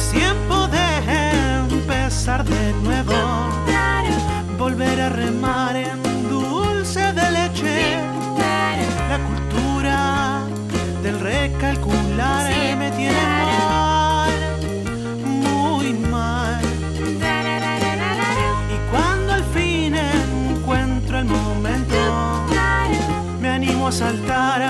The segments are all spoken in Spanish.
Es tiempo de empezar de nuevo, volver a remar en dulce de leche. La cultura del recalcular me tiene mal, muy mal. Y cuando al fin encuentro el momento, me animo a saltar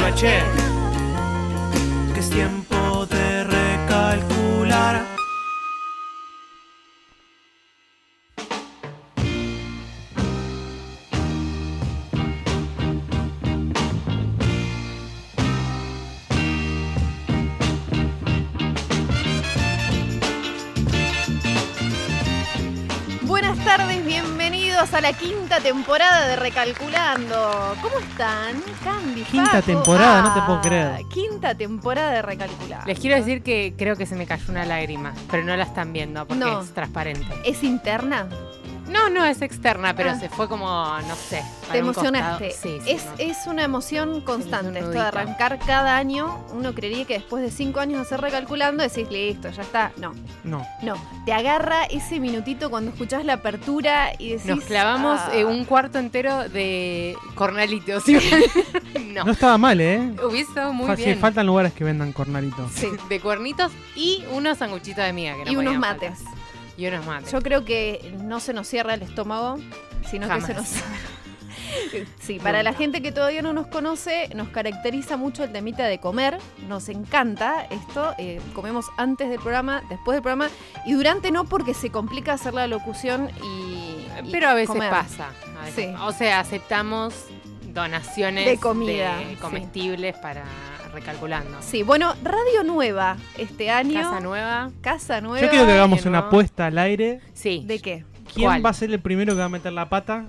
Arriba, quinta temporada de Recalculando. ¿Cómo están? Candy, Quinta Facu? temporada, no te puedo creer. Quinta temporada de Recalculando. Les quiero decir que creo que se me cayó una lágrima, pero no la están viendo porque No. es transparente. ¿Es interna? No, no es externa, pero Ah. se fue como, no sé. Te emocionaste. Sí, sí, es, no. es una emoción constante esto de arrancar cada año. Uno creería que después de cinco años de hacer Recalculando decís, listo, ya está. No, No. no. Te agarra ese minutito cuando escuchás la apertura y decís... Nos clavamos ah, eh, un cuarto entero de cornalitos. no. No estaba mal, ¿eh? Hubiese estado muy bien. faltan lugares que vendan cornalitos. Sí. De cuernitos y unos sanguchitos de miga. Que no y unos mates. faltar. Y unos mates. Yo creo que no se nos cierra el estómago, sino Jamás. que se nos... Sí, para la gente que todavía no nos conoce, nos caracteriza mucho el temita de comer. Nos encanta esto. eh, comemos antes del programa, después del programa y durante no porque se complica hacer la locución y. Pero a veces comer. pasa. a veces- Sí. O sea, aceptamos donaciones De comida, de sí. comestibles para recalculando. Sí, bueno, Radio Nueva este año. Casa nueva. Casa Nueva. Yo quiero que hagamos una apuesta al aire. Sí. ¿De qué? ¿Quién ¿Cuál? va a ser el primero que va a meter la pata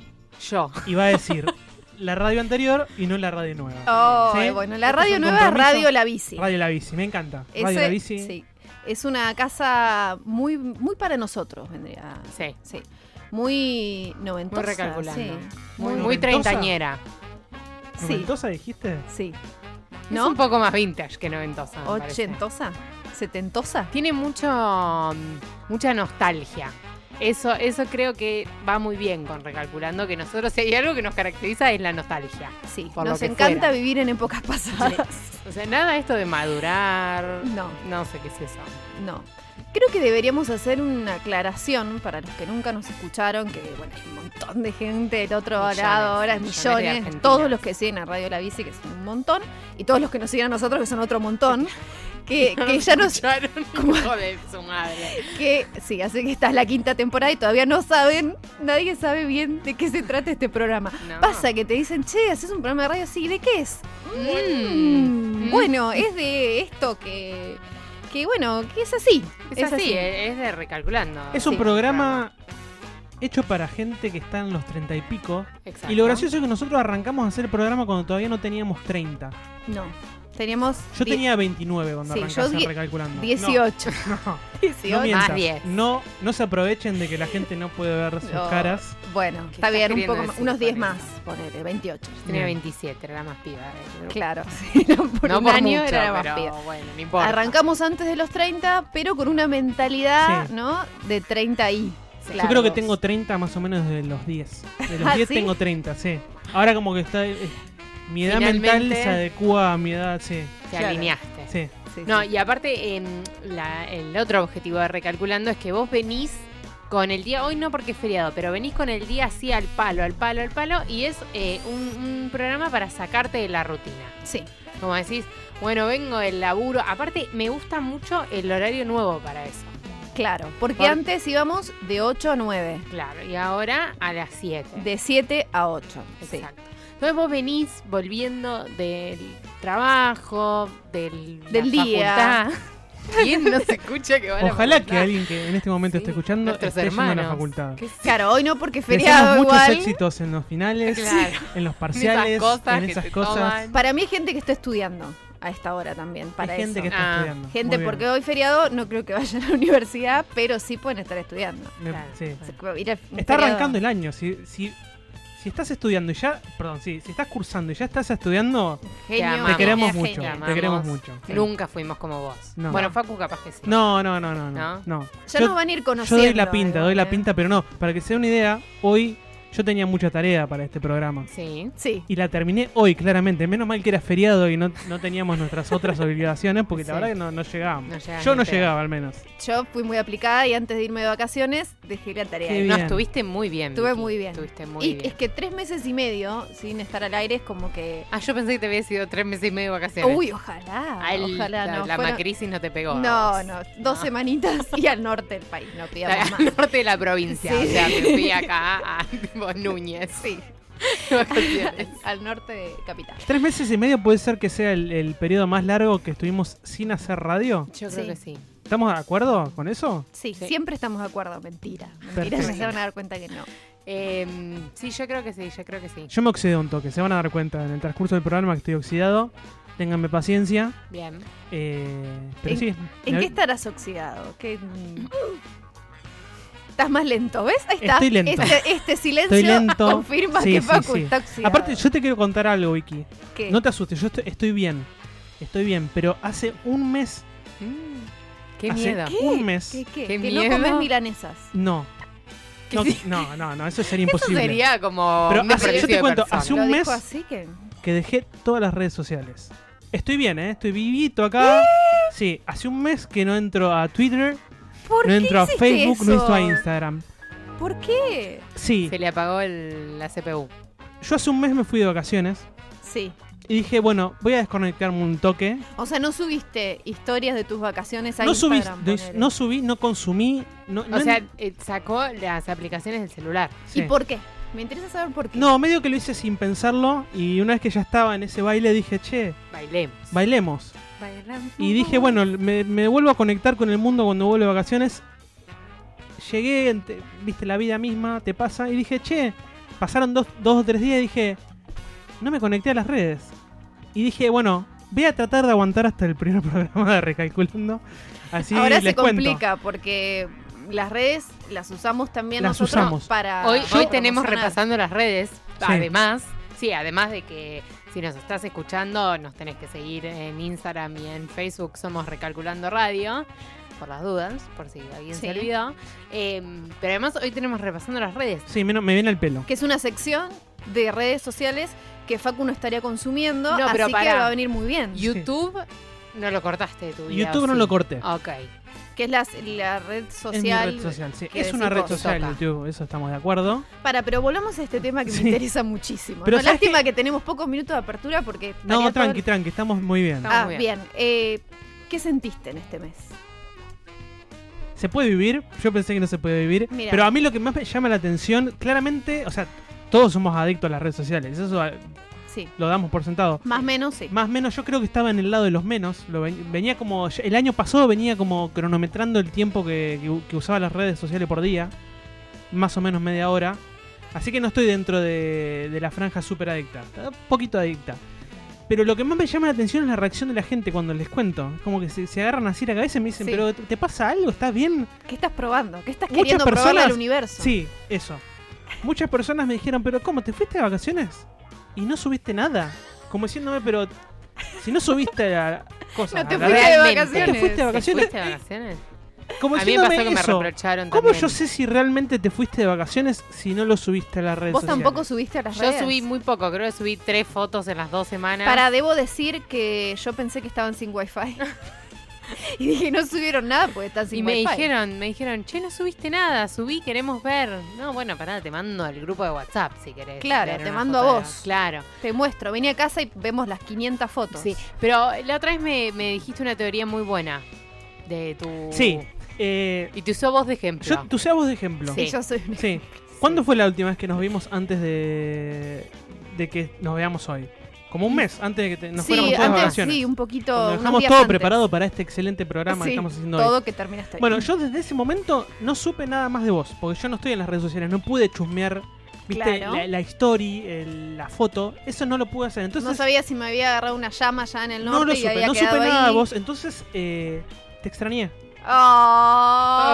Yo. y va a decir la radio anterior y no la radio nueva? Oh, ¿Sí? bueno, la ¿Esto es radio nueva es? Radio La Bici. Radio La Bici, me encanta. Ese- Radio La Bici. sí. Es una casa muy, muy para nosotros, vendría. Sí. Sí. Muy noventosa. Muy recalculando. Sí. Muy, Muy muy noventosa. treintañera. Sí. ¿Noventosa dijiste? Sí. Es un poco más vintage que noventosa. me parece. ¿Ochentosa? ¿Setentosa? Tiene mucho mm, mucha nostalgia. Eso, eso creo que va muy bien con Recalculando, que nosotros si hay algo que nos caracteriza es la nostalgia. Sí. Por lo Nos encanta fuera. vivir en épocas pasadas. O sea, nada esto de madurar. No, No sé qué es eso. no. Creo que deberíamos hacer una aclaración para los que nunca nos escucharon, que bueno, hay un montón de gente del otro Millones, lado, ahora millones todos los que siguen a Radio La Bici, que son un montón, y todos los que nos siguen a nosotros, que son otro montón, que, que ya nos. Hijo de su madre. que sí, así que esta es la quinta temporada y todavía no saben, nadie sabe bien de qué se trata este programa. No. Pasa que te dicen, che, haces un programa de radio así, ¿de qué es? Mm. Mm, Bueno, es de esto que, que bueno, que es así. Es, así, es de Recalculando. Es un Sí. programa hecho para gente que está en los treinta y pico. Exacto. Y lo gracioso es que nosotros arrancamos a hacer el programa cuando todavía no teníamos 30. No, teníamos Yo die- tenía 29 cuando Sí, yo die- recalculando. 18. No, no. 18. No mientas. Más 10. No, no se aprovechen de que la gente no puede ver sus No. caras. Bueno, ¿Qué está estás bien, un queriendo poco más, decir unos 10 con más, eso? ponele, 28. Tenía Bien. 27, era la más piba. del grupo. Claro, sí, no, por no un por año mucho, era más pero piba. bueno, no importa. Arrancamos antes de los 30, pero con una mentalidad, Sí. ¿no? De 30 y. Yo creo que tengo 30 más o menos de los 10. De los ¿Ah, 10 sí? tengo 30, sí. Ahora como que está... eh, mi edad mental se adecua a mi edad, sí. Te Claro. alineaste. Sí. Sí, No, sí. y aparte, em, la- el otro objetivo de Recalculando es que vos venís con el día, hoy no porque es feriado, pero venís con el día así al palo, al palo, al palo, y es eh, un, un programa para sacarte de la rutina. Sí. Como decís, bueno, vengo del laburo. Aparte, me gusta mucho el horario nuevo para eso. Claro, porque Por- antes íbamos de 8 a 9, Claro, y ahora a las 7. de 7 a 8. Sí. Entonces vos venís volviendo del trabajo, del, la Del día. facultad. ¿Quién no se escucha que va a la Ojalá que alguien que en este momento Sí, esté escuchando nuestros esté yendo a la hermanos. facultad. Claro, hoy no porque feriado muchos igual. éxitos en los finales, Claro. en los En parciales, esas cosas en esas cosas. toman. Para mí hay gente que está estudiando a esta hora también, para Hay gente eso. que está Ah, estudiando. Gente, porque hoy feriado no creo que vayan a la universidad, pero sí pueden estar estudiando. Me- Claro. sí. Se puede ir al- un Está feriado. arrancando el año. Si, si, si estás estudiando y ya, perdón, sí, si estás cursando y ya estás estudiando, Genio, te queremos mucho, genio. Te queremos mucho. Nunca fuimos como vos. No. Bueno, Facu capaz que sí. No, no, no, no, no. ¿No? Ya Yo- nos van a ir Yo conociendo. doy la pinta, doy la ¿eh? pinta, pero no, para que se dé una idea, hoy yo tenía mucha tarea para este programa. Sí. Sí. Y la terminé hoy, claramente. Menos mal que era feriado y no, no teníamos nuestras otras obligaciones, porque Sí. la verdad que no, no llegábamos. No yo ni no pedo. llegaba, al menos. Yo fui muy aplicada y antes de irme de vacaciones dejé la tarea. Qué ahí. bien. No, estuviste muy bien. Estuve Vicky. muy bien. Estuviste muy Y bien. es que tres meses y medio sin estar al aire es como que. Ah, yo pensé que te había sido tres meses y medio de vacaciones. Uy, ojalá. Al- ojalá la, no. la fueron- macrisis no te pegó. No, no. Dos No. semanitas y al norte del país. No pidamos más. Al norte de la provincia. Sí. O sea, me fui acá a tipo, Núñez. Sí, al norte de Capital. ¿Tres meses y medio puede ser que sea el, el periodo más largo que estuvimos sin hacer radio? Yo creo Sí. que sí. ¿Estamos de acuerdo con eso? Sí, Sí. siempre estamos de acuerdo. Mentira. Mentira, Perfecto. ya se van a dar cuenta que no. Eh, sí, yo creo que sí, yo creo que sí. Yo me oxidé un toque, se van a dar cuenta en el transcurso del programa que estoy oxidado. Ténganme paciencia. Bien. eh, pero ¿En- sí. ¿En qué estarás oxidado? ¿Qué... Estás más lento, ¿ves? Ahí está. Estoy lento. Este, este silencio Estoy lento. confirma Sí, que sí, Facu sí. está oxidado. Aparte, yo te quiero contar algo, Vicky. ¿Qué? No te asustes, yo estoy, estoy bien. Estoy bien, pero hace un mes. Mm, qué hace miedo. ¿Qué? Un mes. ¿Qué, qué? Qué que miedo. no comes milanesas. No. ¿Qué No, sí? no, no, no, eso sería Eso imposible. sería como Pero un hace- yo te cuento, persona. hace un mes- así que... Que dejé todas las redes sociales. Estoy bien, ¿eh? Estoy vivito acá. Sí, hace un mes que no entro a Twitter, ¿Por no qué entro a Facebook, no eso? entro a Instagram. ¿Por qué? Sí, Se le apagó el- la CPU. yo hace un mes me fui de vacaciones Sí. y dije, bueno, voy a desconectarme un toque. O sea, no subiste historias de tus vacaciones a No subí, Instagram. no, ponele. no subí, no consumí. No, O no sea, en- eh, sacó las aplicaciones del celular. sí. ¿Y por qué? Me interesa saber por qué. No, medio que lo hice sin pensarlo y una vez que ya estaba en ese baile dije, che, Bailemos. bailemos. Y dije, bueno, me, me vuelvo a conectar con el mundo cuando vuelvo de vacaciones. Llegué, viste, la vida misma te pasa. Y dije, che, pasaron dos, dos o tres días y dije, no me conecté a las redes. Y dije, bueno, voy a tratar de aguantar hasta el primer programa de Recalculando. Así Ahora les se cuento. complica porque las redes las usamos también Las nosotros usamos. para. Hoy, hoy tenemos repasando las redes. Sí. Además, sí, además de que si nos estás escuchando, nos tenés que seguir en Instagram y en Facebook. Somos Recalculando Radio. Por las dudas, por si alguien Sí. se olvidó. Eh, pero además, hoy tenemos repasando las redes. Sí, me, me viene el pelo. Que es una sección de redes sociales que Facu no estaría consumiendo. No, pero así que pará. va a venir muy bien. YouTube no lo cortaste de tu vida. YouTube ¿o no sí? lo corté. Ok. Que es la, la red Es social. red social, sí. Es una red social, Toca. YouTube, eso estamos de acuerdo. Para, pero volvamos a este tema que Sí. me interesa muchísimo. Pero ¿no? ¿sabes Lástima que tenemos pocos minutos de apertura porque. No, tranqui, el- tranqui, estamos muy bien. Estamos Ah, muy bien. Eh, ¿Qué sentiste en este mes? ¿Se puede vivir? Yo pensé que no se puede vivir. Pero a mí lo que más me llama la atención, claramente, o sea, todos somos adictos a las redes sociales. Eso Sí. lo damos por sentado. Más o menos, sí. Más o menos, yo creo que estaba en el lado de los menos. Lo ven- venía como. El año pasado venía como cronometrando el tiempo que, que- que usaba las redes sociales por día. Más o menos media hora. Así que no estoy dentro de, de la franja súper adicta. Un poquito adicta. Pero lo que más me llama la atención es la reacción de la gente cuando les cuento. Como que se, se agarran así la cabeza y me dicen, Sí. pero ¿te pasa algo? ¿Estás bien? ¿Qué estás probando? ¿Qué estás Muchas queriendo personas- al universo? Sí, eso. Muchas personas me dijeron, pero ¿cómo? ¿Te fuiste de vacaciones? Y no subiste nada. Como diciéndome, pero si no subiste a cosas. No te fuiste de vacaciones. ¿Te fuiste de ¿Te vacaciones? fuiste de vacaciones? Como A mí me pasó que me reprocharon ¿Cómo también. yo sé si realmente te fuiste de vacaciones si no lo subiste a las redes Vos sociales? tampoco subiste a las Yo redes. subí muy poco, creo que subí tres fotos en las dos semanas. Para, debo decir que yo pensé que estaban sin wifi. y dije, no subieron nada porque están sin y me wifi. dijeron, me dijeron, che, no subiste nada, subí, queremos ver. No, bueno, pará, te mando al grupo de WhatsApp si querés. Claro, te mando a foto vos. Claro, Te muestro, vení a casa y vemos las 500 fotos. sí. Pero la otra vez me, me dijiste una teoría muy buena de tu... Sí. Eh, Y te usó voz de ejemplo. yo, tú seas vos de ejemplo. Sí, yo soy... Sí. ¿Cuándo fue la última vez que nos vimos antes de, de que nos veamos hoy? Como un mes antes de que te- nos sí, fuéramos todos de antes vacaciones. sí, un poquito. Cuando dejamos todo antes. preparado para este excelente programa que estamos haciendo hoy. Todo que terminaste hoy. Bueno, yo desde ese momento no supe nada más de vos, porque yo no estoy en las redes sociales, no pude chusmear, viste, Claro. la, la story, el- la foto, eso no lo pude hacer. Entonces no sabía si me había agarrado una llama ya en el norte no lo y supe, había no supe nada ahí. de vos, entonces eh, te extrañé.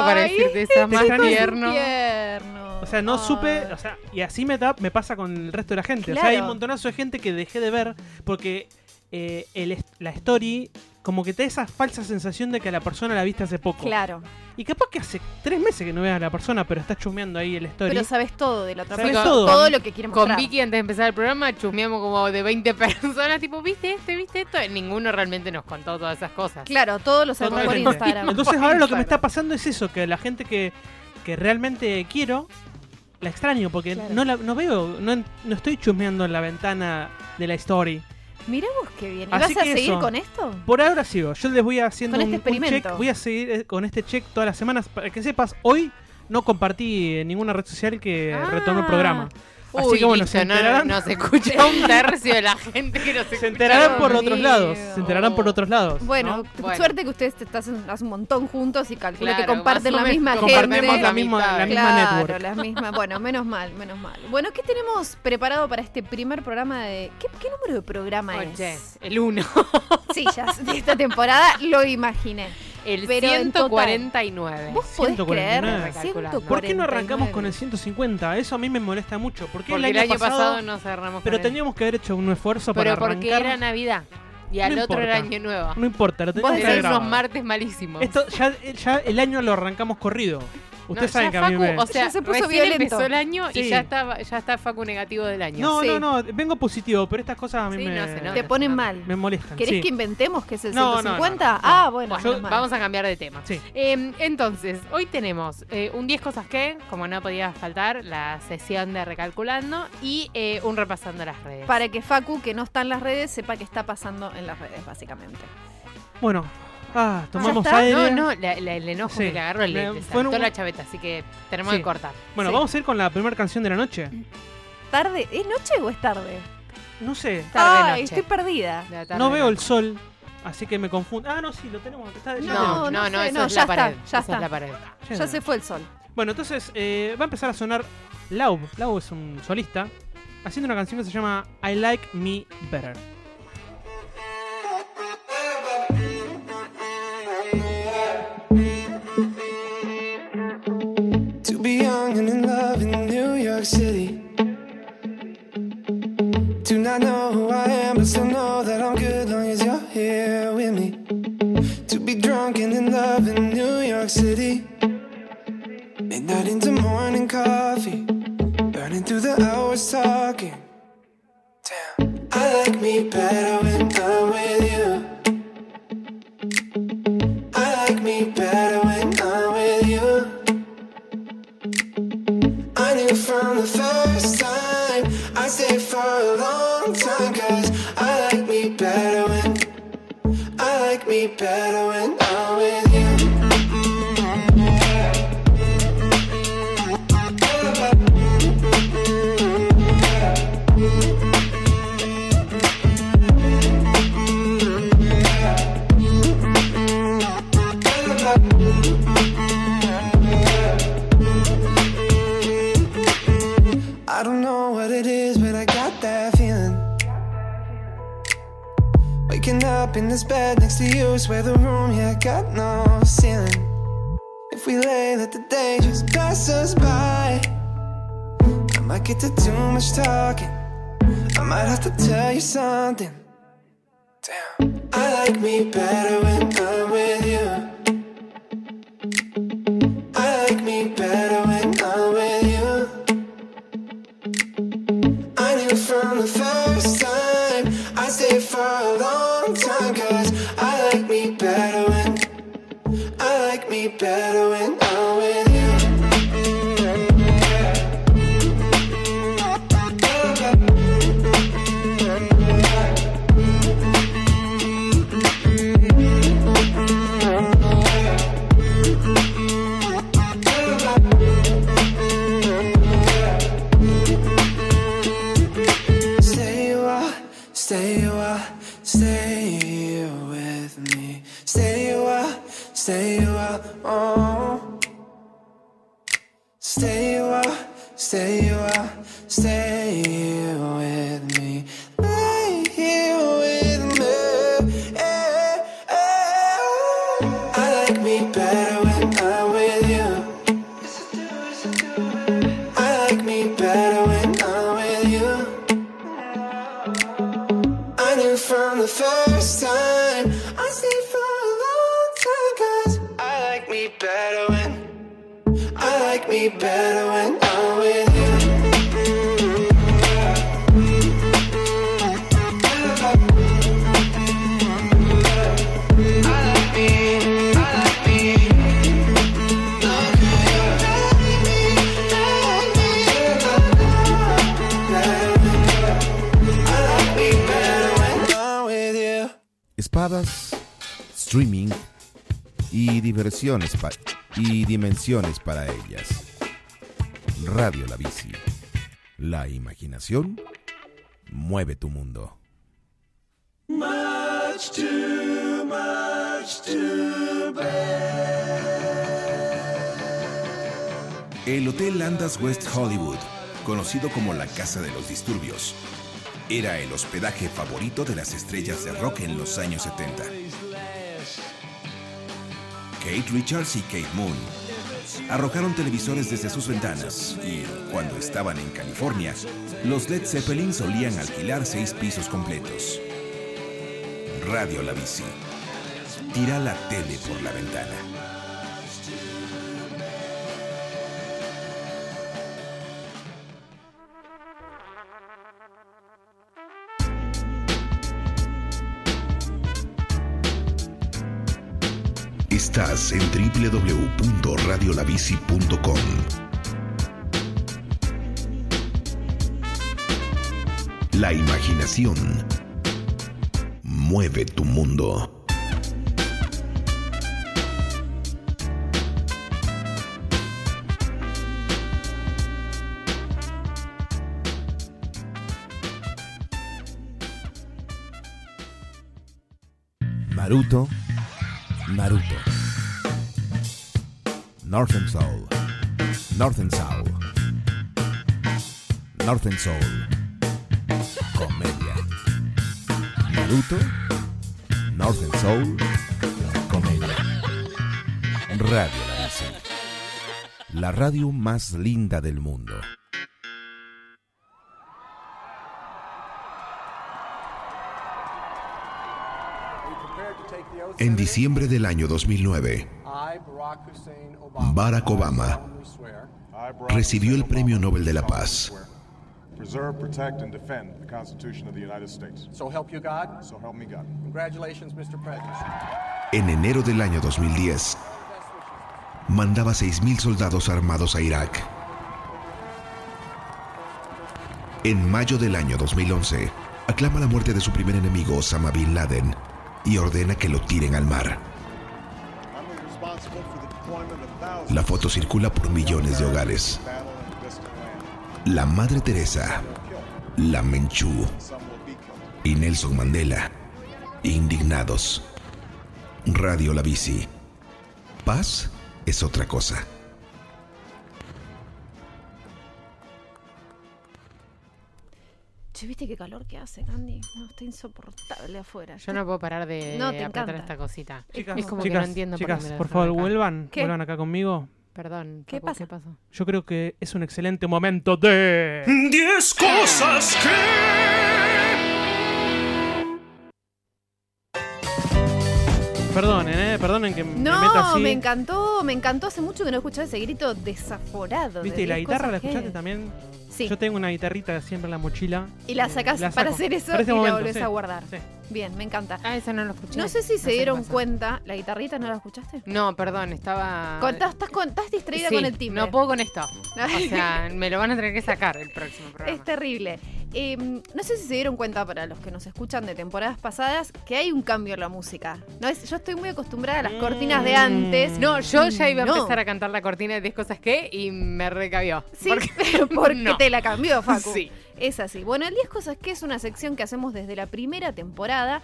Para decirte, más tierno. tierno. O sea, no supe, o sea, y así me, da- me pasa con el resto de la gente. O sea, hay un montonazo de gente que dejé de ver porque eh, el la story como que te da esa falsa sensación de que a la persona la viste hace poco. Claro. Y capaz que hace tres meses que no veas a la persona, pero estás chumeando ahí el story. Pero sabes todo de la otra Sabes persona. todo. Todo lo que quiere Con. Vicky antes de empezar el programa chusmeamos como de 20 personas, tipo, ¿viste este? ¿Viste esto? Ninguno realmente nos contó todas esas cosas. Claro, todos lo sabemos por. Instagram. Entonces ahora lo que me está pasando es eso, que la gente que, que realmente quiero, la extraño, porque Claro. no, la, no veo, no, no estoy chusmeando en la ventana de la story. Mirá vos qué bien. ¿Y Así vas a seguir eso. con esto? Por ahora sigo, yo les voy haciendo Con un, este un check, voy a seguir eh, con este check todas las semanas, para que sepas, hoy no compartí en ninguna red social que Ah. retomó el programa. Así Uy, que bueno, listo, se no, enterarán, no se escucha un tercio de la gente que nos se enterarán por otros lados, se enterarán por otros lados. Bueno, ¿no? Bueno. suerte que ustedes te están hace un montón juntos y calculo que Claro, comparten más o la misma gente. compartimos la misma, la misma claro, network. las mismas. Bueno, menos mal, menos mal. Bueno, ¿qué tenemos preparado para este primer programa de. ¿Qué, qué número de programa Oye, es? el 1. Sí, ya de esta temporada lo imaginé. El Pero en total. 149. ¿Vos podés 149. creer? Recalculando. ¿Por qué no arrancamos 149? con el 150? Eso a mí me molesta mucho. Porque, Porque el año, pasado, no cerramos pero él. teníamos que haber hecho un esfuerzo Pero para porque arrancar. era Navidad. Y al No otro era. Año Nuevo. No importa, lo Vos teníamos que unos martes malísimos. Esto ya, ya el año lo arrancamos corrido. Ustedes No, saben ya que a mí Facu, me... O sea, Ya se puso recién violento. empezó el año Sí. y ya está, ya está Facu negativo del año. No, Sí. no, no, vengo positivo, pero estas cosas a mí Sí, me, no se nota. Te ponen mal. me molestan. ¿Querés sí. que inventemos que es el No, no, 150? no, no. Ah, bueno, vamos a cambiar de tema. Sí. Eh, entonces, hoy tenemos eh, un 10 cosas que, como no podía faltar, la sesión de recalculando y eh, un repasando las redes. Para que Facu, que no está en las redes, sepa qué está pasando en las redes, básicamente. Bueno, ah, tomamos aire. No, no, la- la- el enojo Sí. que le agarró le, Me- le fue saltó un- la chaveta, así que tenemos Sí. que cortar. Bueno, Sí. vamos a ir con la primera canción de la noche. ¿Tarde? ¿Es noche o es tarde? No sé, Tarde Ay, noche. estoy perdida. De la tarde no veo el sol, así que me confundo. Ah, no, sí, lo tenemos. Está, ya No, de No, no, no, no sé, eso no, es ya la está, pared. ya esa está. es la pared. Ya se fue el sol. Bueno, entonces eh, va a empezar a sonar Lau. Lau es un solista haciendo una canción que se llama I Like Me Better. Not know who I am, but still know that I'm good long as you're here with me. To be drunk and in love in New York City. Midnight into morning coffee. Burning through the hours talking. Damn. I like me better when I'm with you. I like me better when I'm with you. I knew from the first time I stay for a long time Cause I like me better when I like me better when I'm with this bed next to you, swear the room, yeah, got no ceiling. If we lay, let the day just pass us by. I might get to too much talking. I might have to tell you something. Damn. I like me better when I'm better when dimensiones para ellas. Radio La Bici. La imaginación mueve tu mundo. El Hotel Andas West Hollywood, conocido como la Casa de los Disturbios, era el hospedaje favorito de las estrellas de rock en los años 70. Kate Richards y Kate Moon arrojaron televisores desde sus ventanas y, cuando estaban en California, los Led Zeppelin solían alquilar seis pisos completos. Radio La Bici. Tira la tele por la ventana. Estás en www.radiolabici.com. La imaginación mueve tu mundo. Naruto, Naruto. Northern Soul, Northern Soul, Northern Soul. Comedia. Naruto, Northern Soul, comedia. Radio La. La radio más linda del mundo. En diciembre del año 2009, Barack Obama recibió el Premio Nobel de la Paz. Preserve, protect, and defend the Constitution of the United States. So help you God. So help me God. Congratulations, Mr. President. En enero del año 2010, mandaba 6.000 soldados armados a Irak. En mayo del año 2011, aclama la muerte de su primer enemigo, Osama Bin Laden, y ordena que lo tiren al mar. La foto circula por millones de hogares. La Madre Teresa, la Menchú y Nelson Mandela, indignados. Radio La Bici. Paz es otra cosa. Che, ¿viste qué calor que hace, Candy? No, está insoportable afuera. Yo no puedo parar de No, te apretar encanta. esta cosita. Chicas, es como chicas, que no entiendo chicas, por qué me la por favor, acá. vuelvan, ¿Qué? vuelvan acá conmigo. Perdón, ¿Qué pasa? ¿Qué pasó? Yo creo que es un excelente momento de... 10 cosas que... eh, perdonen que me meta No, así. me encantó, me encantó. Hace mucho que no escuchaba ese grito desaforado. de ¿Viste? Y la 10 guitarra la que- escuchaste también. Sí. Yo tengo una guitarrita siempre en la mochila. Y la sacás La para hacer eso Para y momento, la volvés sí. a guardar. Sí. Bien, me encanta. Ah, esa no lo escuché. No sé si se dieron pasa. cuenta, la guitarrita no la escuchaste. No, perdón, estaba... Con- estás, estás distraída Sí, con el timbre. No puedo con esto. O sea, me lo van a tener que sacar el próximo programa. Es terrible. Eh, no sé si se dieron cuenta para los que nos escuchan de temporadas pasadas que hay un cambio en la música. No es, yo estoy muy acostumbrada a las cortinas de antes. No, yo ya iba a No. empezar a cantar la cortina de 10 cosas que y me recabió. Sí, Porque- pero porque No. te la cambió, Facu. Sí. Es así. Bueno, el 10 cosas que es una sección que hacemos desde la primera temporada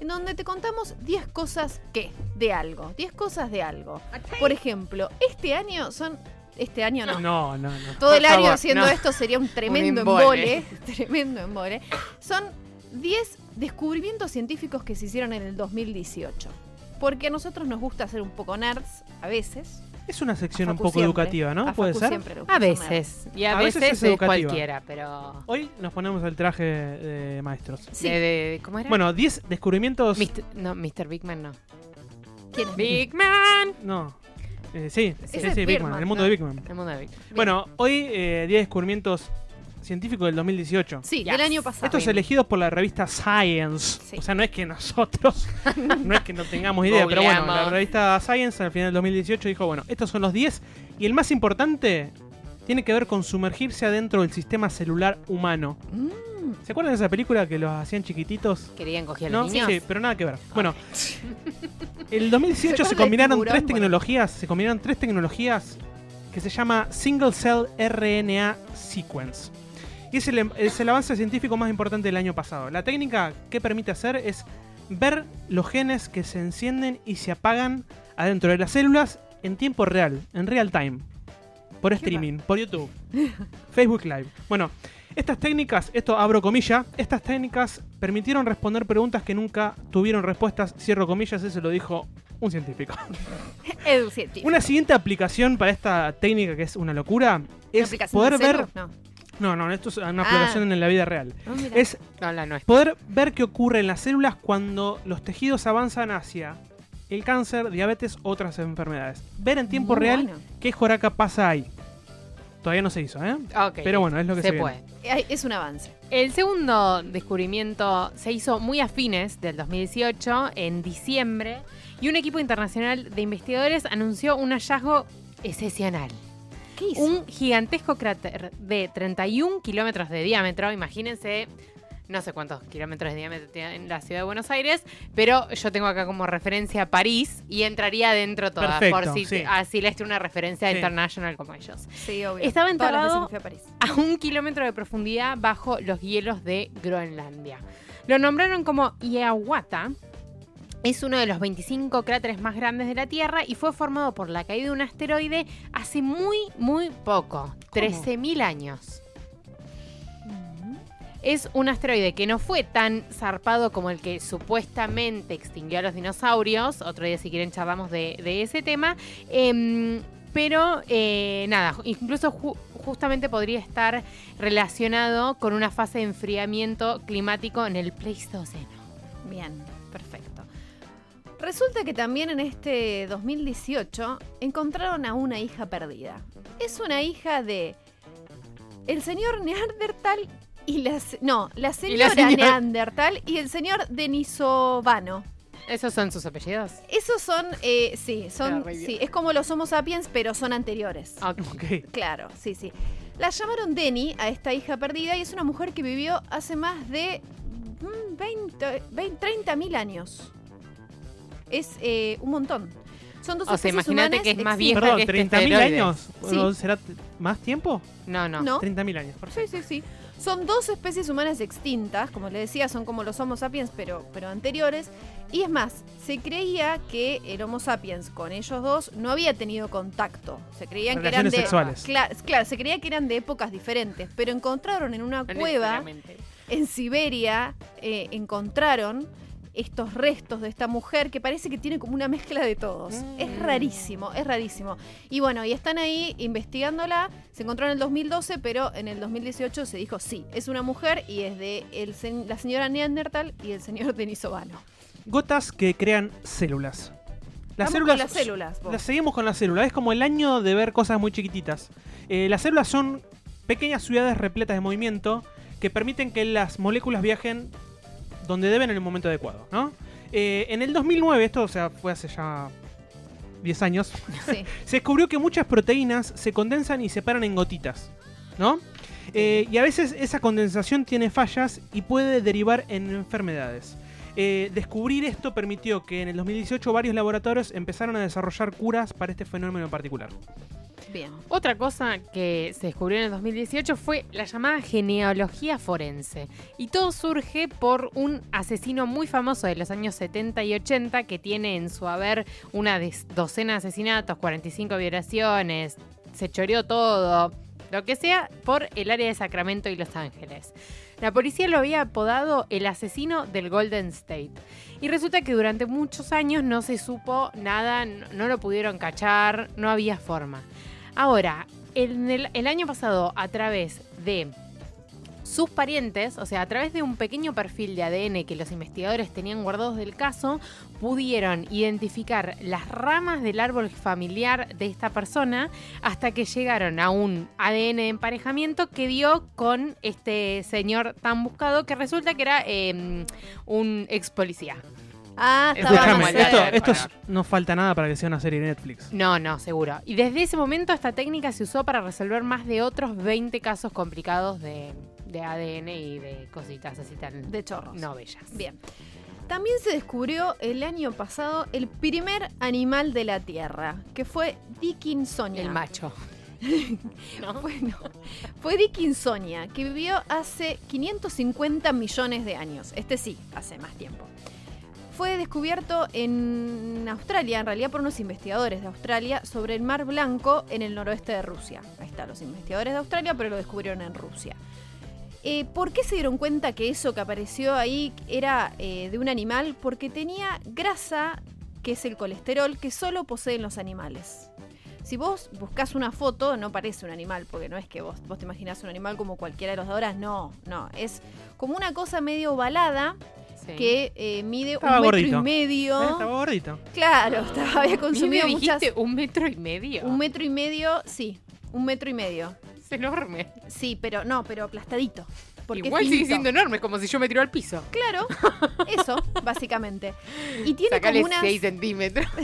en donde te contamos 10 cosas que de algo, 10 cosas de algo. Por ejemplo, este año son este año no. No, no, no. Todo Por el año favor, haciendo no. esto sería un tremendo Un embole. embole. Tremendo embole. Son 10 descubrimientos científicos que se hicieron en el 2018. Porque a nosotros nos gusta ser un poco nerds a veces. Es una sección un poco siempre. educativa, ¿no? A ¿Puede ser? A veces. Y a, A veces veces, es cualquiera, pero. Hoy nos ponemos el traje de maestros. Sí. De, de- ¿Cómo era? Bueno, 10 descubrimientos. Mr. no, Mr. Big Man no. ¿Quién es? Big Man. No. Eh, sí, es sí, Big Man, el mundo ¿no? de Big Man. El mundo de Big Man. Bueno, hoy eh, 10 descubrimientos científicos del 2018. Sí, Yes. del año pasado. Estos elegidos por la revista Science. Sí. O sea, no es que nosotros, no es que no tengamos idea, pero bueno, la revista Science al final del 2018 dijo, bueno, estos son los 10 y el más importante tiene que ver con sumergirse adentro del sistema celular humano. Mm, ¿Se acuerdan de esa película que los hacían chiquititos? ¿Querían coger a los niños? sí, pero nada que ver. Bueno, el 2018 se combinaron tiburón, tres bueno. tecnologías, se combinaron tres tecnologías que se llama Single Cell RNA Sequence. Y es el, es el avance científico más importante del año pasado. La técnica que permite hacer es ver los genes que se encienden y se apagan adentro de las células en tiempo real, en real time. Por streaming, por YouTube, Facebook Live. Bueno, estas técnicas, esto abro comillas, estas técnicas permitieron responder preguntas que nunca tuvieron respuestas, cierro comillas, eso lo dijo un científico. Una siguiente aplicación para esta técnica que es una locura es poder ver... No. No, no, esto es una Ah. aplicación en la vida real. Mira. Es No, la nuestra. poder ver qué ocurre en las células cuando los tejidos avanzan hacia el cáncer, diabetes, otras enfermedades. Ver en tiempo Muy real bueno. qué joraca pasa ahí. Todavía no se hizo, ¿eh? Ok, Pero bueno, es lo que se se puede. Es un avance. El segundo descubrimiento se hizo muy a fines del 2018, en diciembre, y un equipo internacional de investigadores anunció un hallazgo excepcional. ¿Qué hizo? Un gigantesco cráter de 31 kilómetros de diámetro, imagínense, no sé cuántos kilómetros de diámetro tiene en la ciudad de Buenos Aires, pero yo tengo acá como referencia París y entraría dentro toda, Perfecto, por si sí. así les una referencia Sí. international como ellos. Sí, obvio. Estaba enterrado- a París. a un kilómetro de profundidad bajo los hielos de Groenlandia. Lo nombraron como Hiawatha. Es uno de los 25 cráteres más grandes de la Tierra y fue formado por la caída de un asteroide hace muy, muy poco, 13.000 años. Es un asteroide que no fue tan zarpado como el que supuestamente extinguió a los dinosaurios. Otro día, si quieren, charlamos de, ese tema. Em, pero eh, nada, incluso ju- justamente podría estar relacionado con una fase de enfriamiento climático en el Pleistoceno. Bien, perfecto. Resulta que también en este 2018 encontraron a una hija perdida. Es una hija de el señor Neandertal y la se- no, la señora, señora- Neandertal y el señor Denisovano. ¿Esos son sus apellidos? Esos son, eh, sí, son, sí, es como los Homo sapiens, pero son anteriores. Ok. Ok. Claro, sí, sí. La llamaron Denny a esta hija perdida y es una mujer que vivió hace más de mm, 20, 20 30 mil años. Es eh, un montón. Son dos O sea, imagínate humanas que es más vieja Perdón, que este 30.000 asteroide. años. Sí. ¿O ¿Será más tiempo? No, no. ¿No? 30.000 años. perfecto. Sí, sí, sí. Son dos especies humanas extintas, como le decía, son como los Homo sapiens, pero, pero anteriores. Y es más, se creía que el Homo sapiens con ellos dos no había tenido contacto. Se creían que eran Relaciones de. sexuales. Cla- Claro, se creía que eran de épocas diferentes, pero encontraron en una cueva en Siberia eh, encontraron estos restos de esta mujer que parece que tiene como una mezcla de todos. Es rarísimo, es rarísimo. Y bueno, y están ahí investigándola. Se encontró en el 2012, pero en el 2018 se dijo sí, es una mujer y es de el la señora Neandertal y el señor Denisovano. Gotas que crean células. Las Vamos células, con las células, vos. Las seguimos con las células. Es como el año de ver cosas muy chiquititas. Eh, las células son pequeñas ciudades repletas de movimiento que permiten que las moléculas viajen donde deben en el momento adecuado, ¿no? Eh, en el 2009, esto o sea, fue hace ya 10 años, Sí. se descubrió que muchas proteínas se condensan y se paran en gotitas, ¿no? Eh, y a veces esa condensación tiene fallas y puede derivar en enfermedades. Eh, descubrir esto permitió que en el 2018 varios laboratorios empezaron a desarrollar curas para este fenómeno en particular. Bien. Otra cosa que se descubrió en el 2018 fue la llamada genealogía forense. Y todo surge por un asesino muy famoso de los años 70 y 80 que tiene en su haber una docena de asesinatos, 45 violaciones, se choreó todo, lo que sea, por el área de Sacramento y Los Ángeles. La policía lo había apodado el asesino del Golden State. Y resulta que durante muchos años no se supo nada, no, lo pudieron cachar, no había forma. Ahora, el año pasado, a través de sus parientes, o sea, a través de un pequeño perfil de ADN que los investigadores tenían guardados del caso, pudieron identificar las ramas del árbol familiar de esta persona hasta que llegaron a un ADN de emparejamiento que dio con este señor tan buscado que resulta que era eh, un ex policía. Ah, Es estaba como Escúchame, el más esto, esto es- no falta nada para que sea una serie de Netflix. No, no, seguro. Y desde ese momento esta técnica se usó para resolver más de otros 20 casos complicados de, de ADN y de cositas así tan de chorros. no bellas. Bien. También se descubrió el año pasado el primer animal de la Tierra, que fue Dickinsonia. El macho. ¿No? Bueno, fue Dickinsonia, que vivió hace 550 millones de años. Este sí, hace más tiempo. Fue descubierto en Australia, en realidad por unos investigadores de Australia, sobre el Mar Blanco en el noroeste de Rusia. Ahí está, los investigadores de Australia, pero lo descubrieron en Rusia. Eh, ¿Por qué se dieron cuenta que eso que apareció ahí era eh, de un animal? Porque tenía grasa, que es el colesterol, que solo poseen los animales. Si vos buscas una foto, no parece un animal, porque no es que vos, vos te imaginás un animal como cualquiera de los de ahora, no, no. Es como una cosa medio ovalada Sí. que eh, mide Estaba un metro gordito. y medio. Eh, Estaba gordito. Claro, estaba, había consumido ¿Me muchas. un metro y medio? Un metro y medio, sí, un metro y medio. Enorme. Sí, pero no, pero aplastadito. Porque Igual sigue siendo enorme, como si yo me tiro al piso. Claro, eso, básicamente. Y tiene Sacale como unas. 6 centímetros.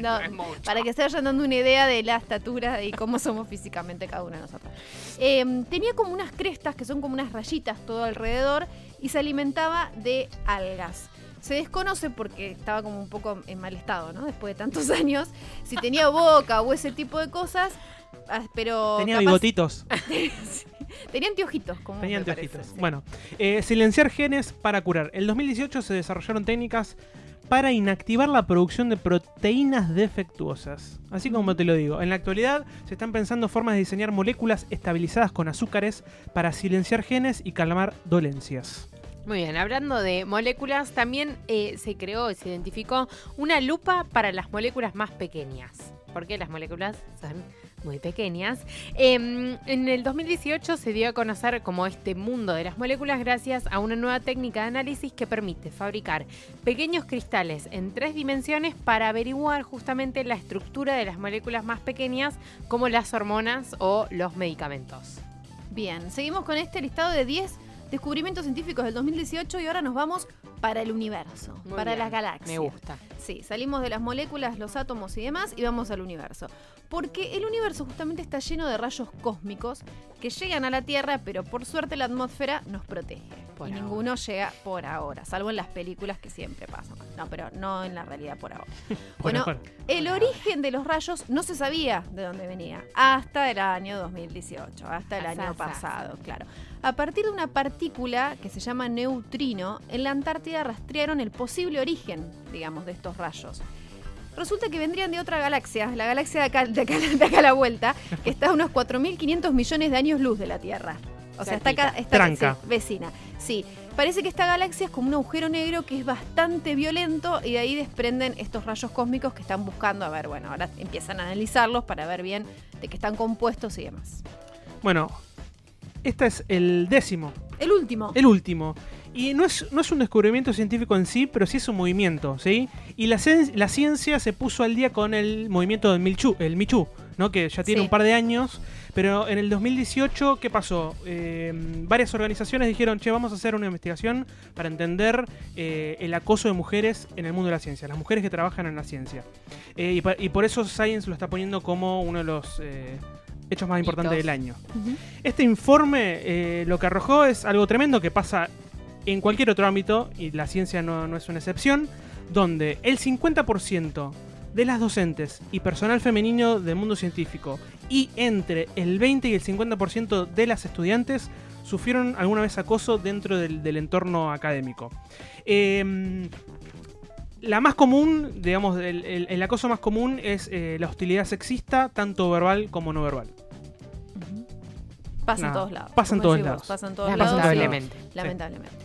No, para que se vayan dando una idea de la estatura y cómo somos físicamente cada uno de nosotros. Eh, tenía como unas crestas que son como unas rayitas todo alrededor y se alimentaba de algas. Se desconoce porque estaba como un poco en mal estado, ¿no? Después de tantos años, si tenía boca o ese tipo de cosas, ah, pero Tenía capaz- bigotitos. tenía anteojitos, como Tenía me parece, anteojitos. sí. Bueno, eh, silenciar genes para curar. En 2018 se desarrollaron técnicas para inactivar la producción de proteínas defectuosas. Así como te lo digo, en la actualidad se están pensando formas de diseñar moléculas estabilizadas con azúcares para silenciar genes y calmar dolencias. Muy bien, hablando de moléculas, también eh, se creó y se identificó una lupa para las moléculas más pequeñas. Porque las moléculas son muy pequeñas. Eh, en el 2018 se dio a conocer como este mundo de las moléculas gracias a una nueva técnica de análisis que permite fabricar pequeños cristales en tres dimensiones para averiguar justamente la estructura de las moléculas más pequeñas como las hormonas o los medicamentos. Bien, seguimos con este listado de 10 descubrimientos científicos del 2018 y ahora nos vamos para el universo, Muy para bien, las galaxias. Me gusta. Sí, salimos de las moléculas, los átomos y demás y vamos al universo. Porque el universo justamente está lleno de rayos cósmicos que llegan a la Tierra, pero por suerte la atmósfera nos protege. Por y ahora. ninguno llega por ahora, salvo en las películas que siempre pasan. No, pero no en la realidad por ahora. Bueno, el origen de los rayos no se sabía de dónde venía hasta el año 2018, hasta el año pasado, claro. A partir de una partícula que se llama neutrino, en la Antártida rastrearon el posible origen, digamos, de estos rayos. Resulta que vendrían de otra galaxia, la galaxia de acá, de acá- de acá a la vuelta, que está a unos 4.500 millones de años luz de la Tierra. O sea, está acá, está Tranca. sí, vecina. Sí, parece que esta galaxia es como un agujero negro que es bastante violento y de ahí desprenden estos rayos cósmicos que están buscando, a ver, bueno, ahora empiezan a analizarlos para ver bien de qué están compuestos y demás. Bueno, este es el décimo, El último. el último. Y no es, no es un descubrimiento científico en sí, pero sí es un movimiento, ¿sí? Y la, cien- la ciencia se puso al día con el movimiento del Milchu, el Michu, ¿no? Que ya tiene Sí. un par de años. Pero en el 2018, ¿qué pasó? Eh, varias organizaciones dijeron, che, vamos a hacer una investigación para entender eh, el acoso de mujeres en el mundo de la ciencia, las mujeres que trabajan en la ciencia. Eh, y, por eso Science lo está poniendo como uno de los hechos más importantes Hitos. del año. Este informe eh, lo que arrojó es algo tremendo que pasa en cualquier otro ámbito, y la ciencia no, no es una excepción, donde el 50% de las docentes y personal femenino del mundo científico y entre el 20 y el 50% de las estudiantes sufrieron alguna vez acoso dentro del, del entorno académico. Em, la más común, digamos, el, el- el acoso más común es eh, la hostilidad sexista, tanto verbal como no verbal. Pasa en Nada, todos lados. pasa en como todos decís vos, lados. Pasa en todos lados. Lamentablemente. sí, Lamentablemente.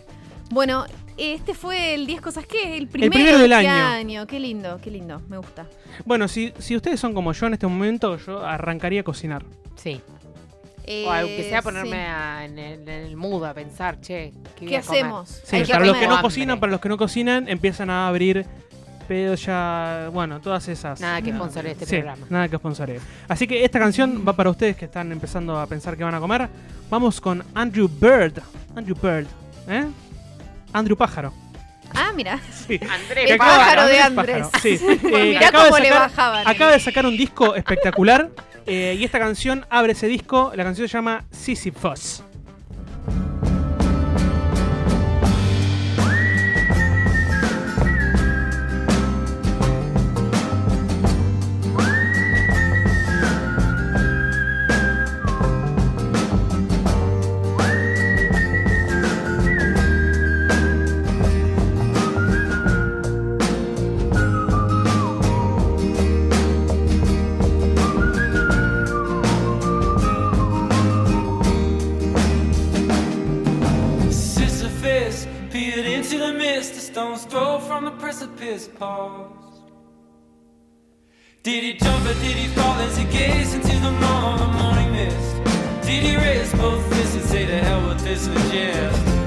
Bueno, este fue el 10 cosas que el primero, primero del de este año. Qué lindo, qué lindo. Me gusta. Bueno, si, si ustedes son como yo en este momento, yo arrancaría a cocinar. Sí. Eh, O aunque sea ponerme sí. a- en, el, en el mood a pensar, che, ¿qué, hacemos? Sí, para los que no Hambre. cocinan, para los que no cocinan, empiezan a abrir pero ya, bueno, todas esas. Nada que sponsoree este Sí, programa. nada que sponsoree. Así que esta canción va para ustedes que están empezando a pensar que van a comer. Vamos con Andrew Bird. Andrew Bird, ¿eh? Andrew Pájaro. Ah, mira. Sí. Andrés El acaba- pájaro de Andrés. Pájaro, sí. Eh, que Mirá acaba de cómo le sacar- bajaban. Acaba de sacar un disco espectacular eh, y esta canción abre ese disco. La canción se llama Sisyphus. Sisyphus paused. Did he jump or did he fall as he gazed into the morn, morning mist? Did he raise both fists and say to hell with this and just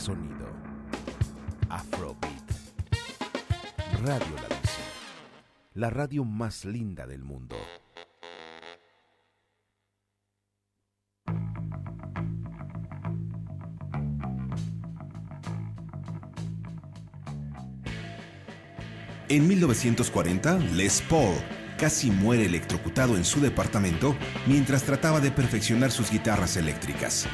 Sonido. Afrobeat. Radio La Bici. La radio más linda del mundo. En 1940, Les Paul casi muere electrocutado en su departamento mientras trataba de perfeccionar sus guitarras eléctricas.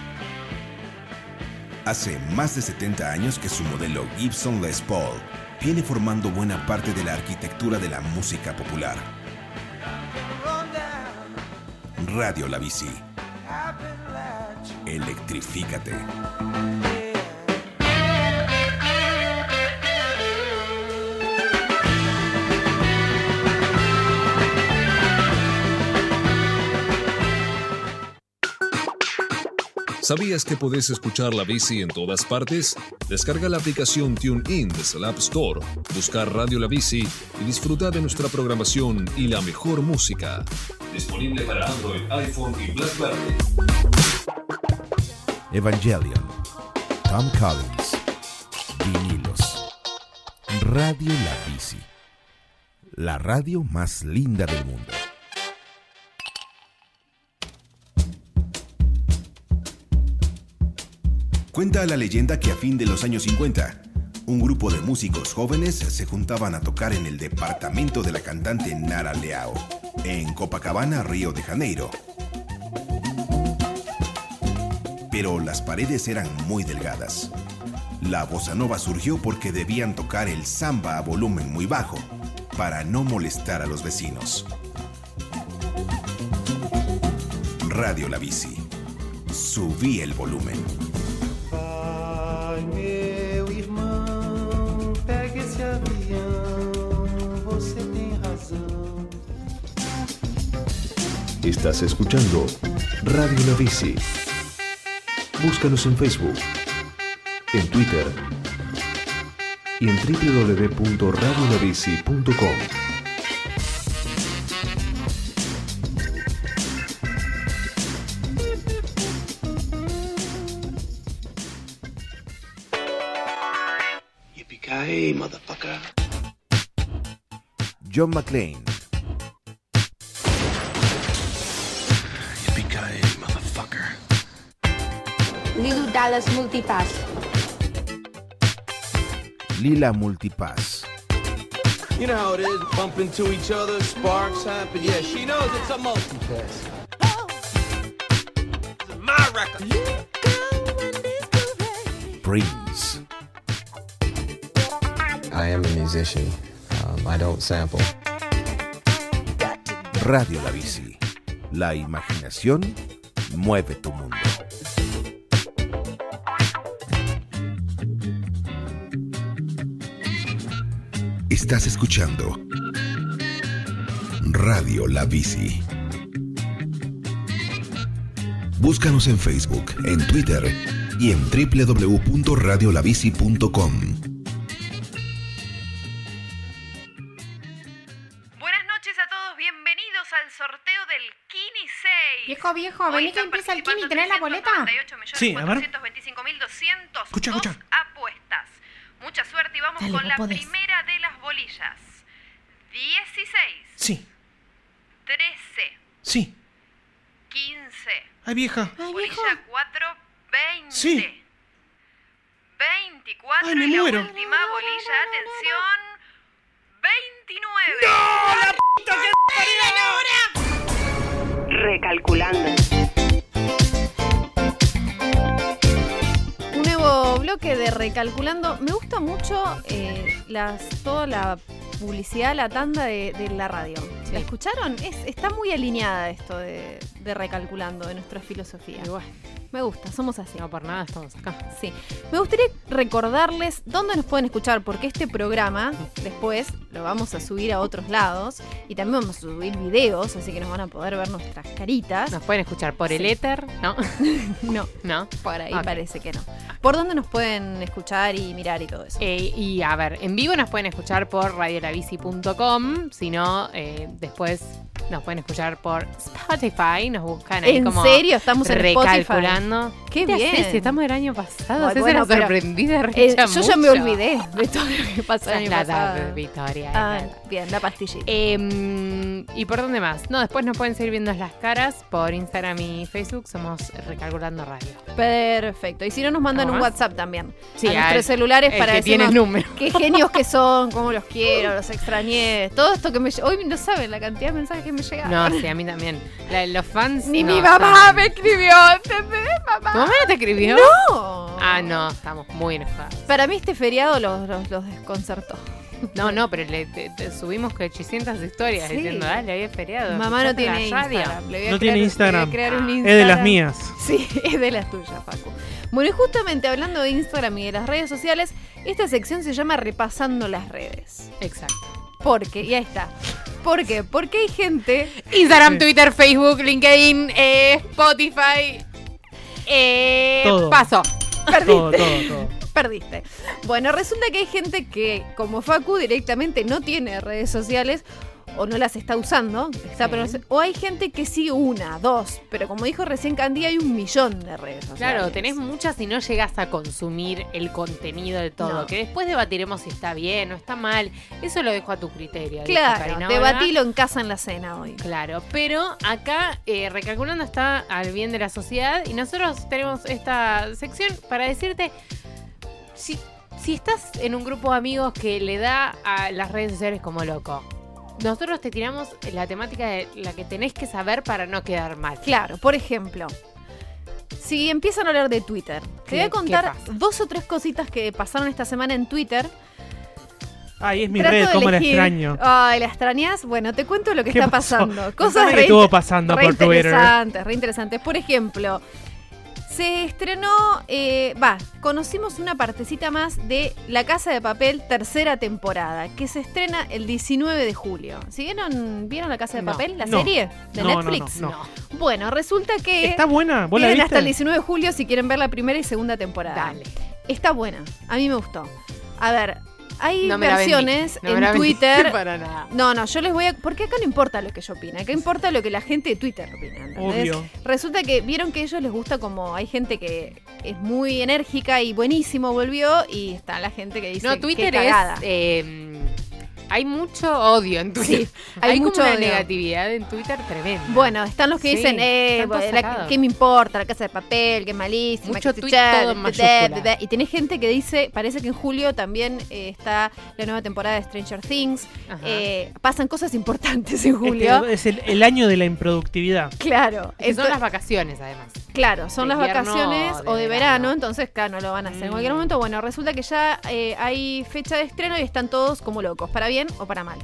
Hace más de 70 años que su modelo Gibson Les Paul viene formando buena parte de la arquitectura de la música popular. Radio La Bici. Electrifícate. ¿Sabías que podés escuchar la bici en todas partes? Descarga la aplicación TuneIn desde la App Store, buscar Radio La Bici y disfruta de nuestra programación y la mejor música. Disponible para Android, iPhone y BlackBerry. Evangelion. Tom Collins. Vinilos. Radio La Bici. La radio más linda del mundo. Cuenta la leyenda que a fin de los años 50, un grupo de músicos jóvenes se juntaban a tocar en el departamento de la cantante Nara Leao, en Copacabana, Río de Janeiro. Pero las paredes eran muy delgadas. La bossa nova surgió porque debían tocar el samba a volumen muy bajo, para no molestar a los vecinos. Radio La Bici. Subí el volumen. Estás escuchando Radio La Bici. Búscanos en Facebook, en Twitter y en www.radiolabici.com. John McClane, Dallas Multipass. Lila Multipass, You know how it is, bump into each other, sparks happen. Yeah, she knows it's a multipass. Is my record. Prince, I am a musician. Um, I don't sample. Radio La Bici. La imaginación mueve tu mundo. Estás escuchando Radio La Bici. Búscanos en Facebook, en Twitter y en www.radiolabici.com. Buenas noches a todos, bienvenidos al sorteo del Kini 6. Viejo, viejo, vení que empieza el Kini, ¿tenés la boleta? Sí, a ver. 425.200 Escucha, escucha. apuestas. Mucha suerte y vamos Dale, con la podés. primera. 16, Sí, 13, sí. 15. Ay, vieja. Ay, Bolilla viejo. 4, 20. Sí. 24 Ay, me y la muero. última bolilla, atención, 29. Recalculando. Un nuevo bloque de Recalculando. Me gusta mucho eh, las, toda la publicidad, la tanda de, de la radio. ¿La escucharon? Es, está muy alineada esto de, de Recalculando, de nuestra filosofía. Bueno, Me gusta, somos así. no por nada estamos acá. Sí. Me gustaría recordarles dónde nos pueden escuchar, porque este programa después lo vamos a subir a otros lados y también vamos a subir videos, así que nos van a poder ver nuestras caritas. Nos pueden escuchar por el éter, ¿no? No, ¿No? por ahí Ok. parece que no. ¿Por dónde nos pueden escuchar y mirar y todo eso? Eh, y a ver, en vivo nos pueden escuchar por radiolabici.com, si no, eh, después nos pueden escuchar por Spotify, nos buscan ahí ¿En como serio? Estamos en Spotify. recalculando. Qué bien. haces? Estamos del año pasado, Ay, bueno, pero, sorprendida, Eh, yo ya me olvidé de todo lo que pasó el año Trasladar, pasado. Victoria. Ah, bien, la pastillita. Eh, ¿Y por dónde más? No, después nos pueden seguir viendo las caras por Instagram y Facebook. Somos Recalculando Radio. Perfecto. Y si no, nos mandan ¿Algo un más? WhatsApp también. Sí, a al- nuestros celulares el para que decirnos número. qué genios que son, cómo los quiero, los extrañé. Todo esto que me Hoy no saben la cantidad de mensajes que me llegaron. No, sí, a mí también. La- los fans. Ni no, mi mamá me escribió, ¿entendés, mamá? ¿Tu mamá no te escribió? No. Ah, no, estamos muy enojados. Para mí este feriado los, los, los desconcertó. No, no, pero le te- te subimos que 800 historias Sí. diciendo, dale, había feriado. Mamá no tiene la radio". Instagram. Le voy a No crear- tiene le voy a Instagram. crear un Es de Instagram. las mías. Sí, es de las tuyas, Paco. Bueno, y justamente hablando de Instagram y de las redes sociales, esta sección se llama Repasando las redes. Exacto. Porque, y ahí está. ¿Por qué? Porque hay gente. Instagram, Sí. Twitter, Facebook, LinkedIn, eh, Spotify. Eh, Todo. Paso. Perdiste. Todo, todo, todo. Perdiste. Bueno, resulta que hay gente que, como Facu, directamente no tiene redes sociales o no las está usando. Está, Sí. no o hay gente que sí una, dos. Pero como dijo recién Candy, hay un millón de redes sociales. Claro, tenés muchas y no llegas a consumir el contenido de todo. No. Que después debatiremos si está bien o está mal. Eso lo dejo a tu criterio. Claro, Karina debatilo en casa en la cena hoy. Claro, pero acá eh, Recalculando está al bien de la sociedad y nosotros tenemos esta sección para decirte si, si estás en un grupo de amigos que le da a las redes sociales como loco. Nosotros te tiramos la temática de la que tenés que saber para no quedar mal. Claro, por ejemplo, si empiezan a hablar de Twitter, te ¿Qué- voy a contar dos o tres cositas que pasaron esta semana en Twitter Ay, es mi Trato red, cómo la extraño. Ay, ¿la extrañas? Bueno, te cuento lo que ¿Qué está pasó? pasando. Cosas re, estuvo pasando re por Twitter. interesantes, re interesantes. Por ejemplo, se estrenó, eh, va, conocimos una partecita más de La Casa de Papel, tercera temporada, que se estrena el 19 de julio. ¿Sí vieron, ¿vieron La Casa de No. Papel, la No. serie de No, no, no, Netflix? no. Bueno, resulta que ¿Está buena? ¿Vos la tienen viste? hasta el 19 de julio si quieren ver la primera y segunda temporada. Dale. Está buena, a mí me gustó. A ver, hay No me la vendí. versiones No en Twitter. para nada. No, no, yo les voy a. Porque acá no importa lo que yo opine, acá importa lo que la gente de Twitter opina. ¿entendés? Obvio. Resulta que vieron que a ellos les gusta como. Hay gente que es muy enérgica y buenísimo volvió, y está la gente que dice. No, "Qué Twitter es. cagada". eh, hay mucho odio en Twitter. Sí, hay hay, odio. negatividad en Twitter tremenda. Bueno, están los que Sí, dicen, eh, la-. ¿qué me importa? La casa de papel, que malísima. Mucho que tuit todo. Y tenés gente que dice, parece que en julio también eh, está la nueva temporada de Stranger Things. Eh, pasan cosas importantes en julio. Este es el, el año de la improductividad. Claro. Son las vacaciones, además. Claro, son de las invierno vacaciones o de o de verano, verano. entonces, claro, no lo van a hacer en cualquier Mm. momento. Bueno, resulta que ya eh, hay fecha de estreno y están todos como locos, para bien o para mal.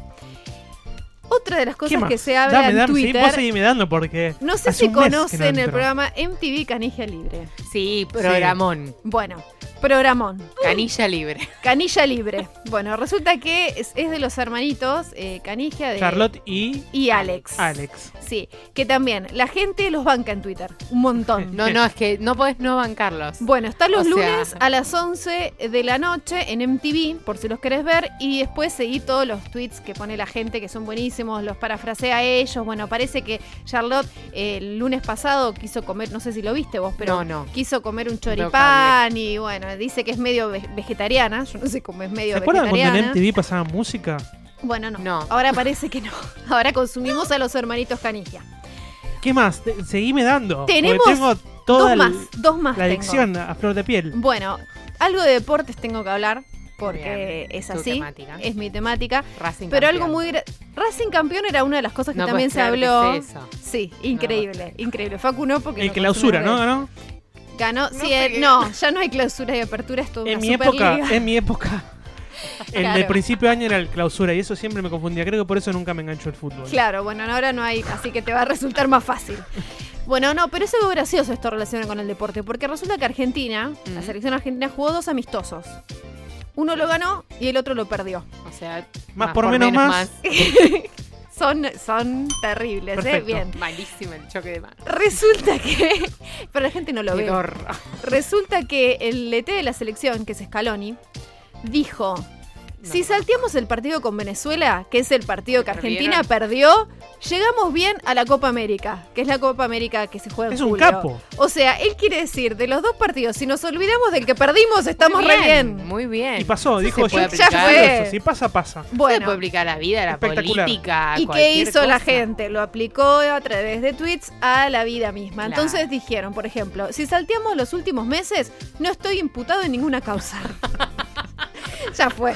Otra de las ¿Qué cosas que se habla dame, en dame, sí, Twitter. vos seguime dando porque. no sé si no conocen el programa MTV Canilla Libre. Sí, programón. Bueno, programón. Canilla libre. Canilla Libre. Bueno, resulta que es, es de los hermanitos eh, Canilla de Charlotte y y Alex. Alex. Sí, que también la gente los banca en Twitter. Un montón. No, no, es que no podés no bancarlos. Bueno, está los O sea- lunes a las 11 de la noche en MTV, por si los querés ver, y después seguí todos los tweets que pone la gente, que son buenísimos, los parafrasea a ellos. Bueno, parece que Charlotte eh, el lunes pasado quiso comer, no sé si lo viste vos, pero No, no. quiso comer un choripán y bueno, dice que es medio ve- vegetariana, yo no sé cómo es medio ¿Se acuerdan cuando en. MTV pasaba música? Bueno, no. No. Ahora parece que no. Ahora consumimos a los hermanitos Canilla. ¿Qué más? Te- Seguime dando. Tenemos tengo toda dos la- más, dos más la tengo. adicción a flor de piel. Bueno, algo de deportes tengo que hablar porque Bien, es así, temática. es mi temática. Racing Pero algo muy gra- Racing campeón era una de las cosas que No también puedes se habló. es eso. Sí, increíble, increíble. Facu no porque El no clausura, ¿no? ¿Ganó? Sí, eh, no, ya no hay clausura y apertura, es toda En una mi época, en mi época. El Claro. del principio de año era el clausura y eso siempre me confundía. Creo que por eso nunca me enganchó el fútbol. Claro, bueno, ahora no hay, así que te va a resultar más fácil. Bueno, no, pero es algo gracioso esto relacionado con el deporte, porque resulta que Argentina, la selección argentina jugó dos amistosos. Uno lo ganó y el otro lo perdió. O sea, Más por menos más. Son, son terribles, ¿eh? Bien. Malísimo el choque de manos. Resulta que. Pero la gente no lo Qué ve. horror. Resulta que el DT de la selección, que es Scaloni, dijo. Si salteamos el partido con Venezuela, que es el partido que Argentina perdió, llegamos bien a la Copa América, que es la Copa América que se juega en Es un capo. O sea, él quiere decir, de los dos partidos, si nos olvidamos del que perdimos, estamos re bien. Muy bien. Y pasó, Eso dijo se yo. ya fue. Eso, si pasa, pasa. Se Bueno, puede aplicar la vida, la política. ¿Y qué hizo la gente? Lo aplicó a través de tweets a la vida misma. Claro. Entonces dijeron, por ejemplo, si salteamos los últimos meses, no estoy imputado en ninguna causa. ya fue.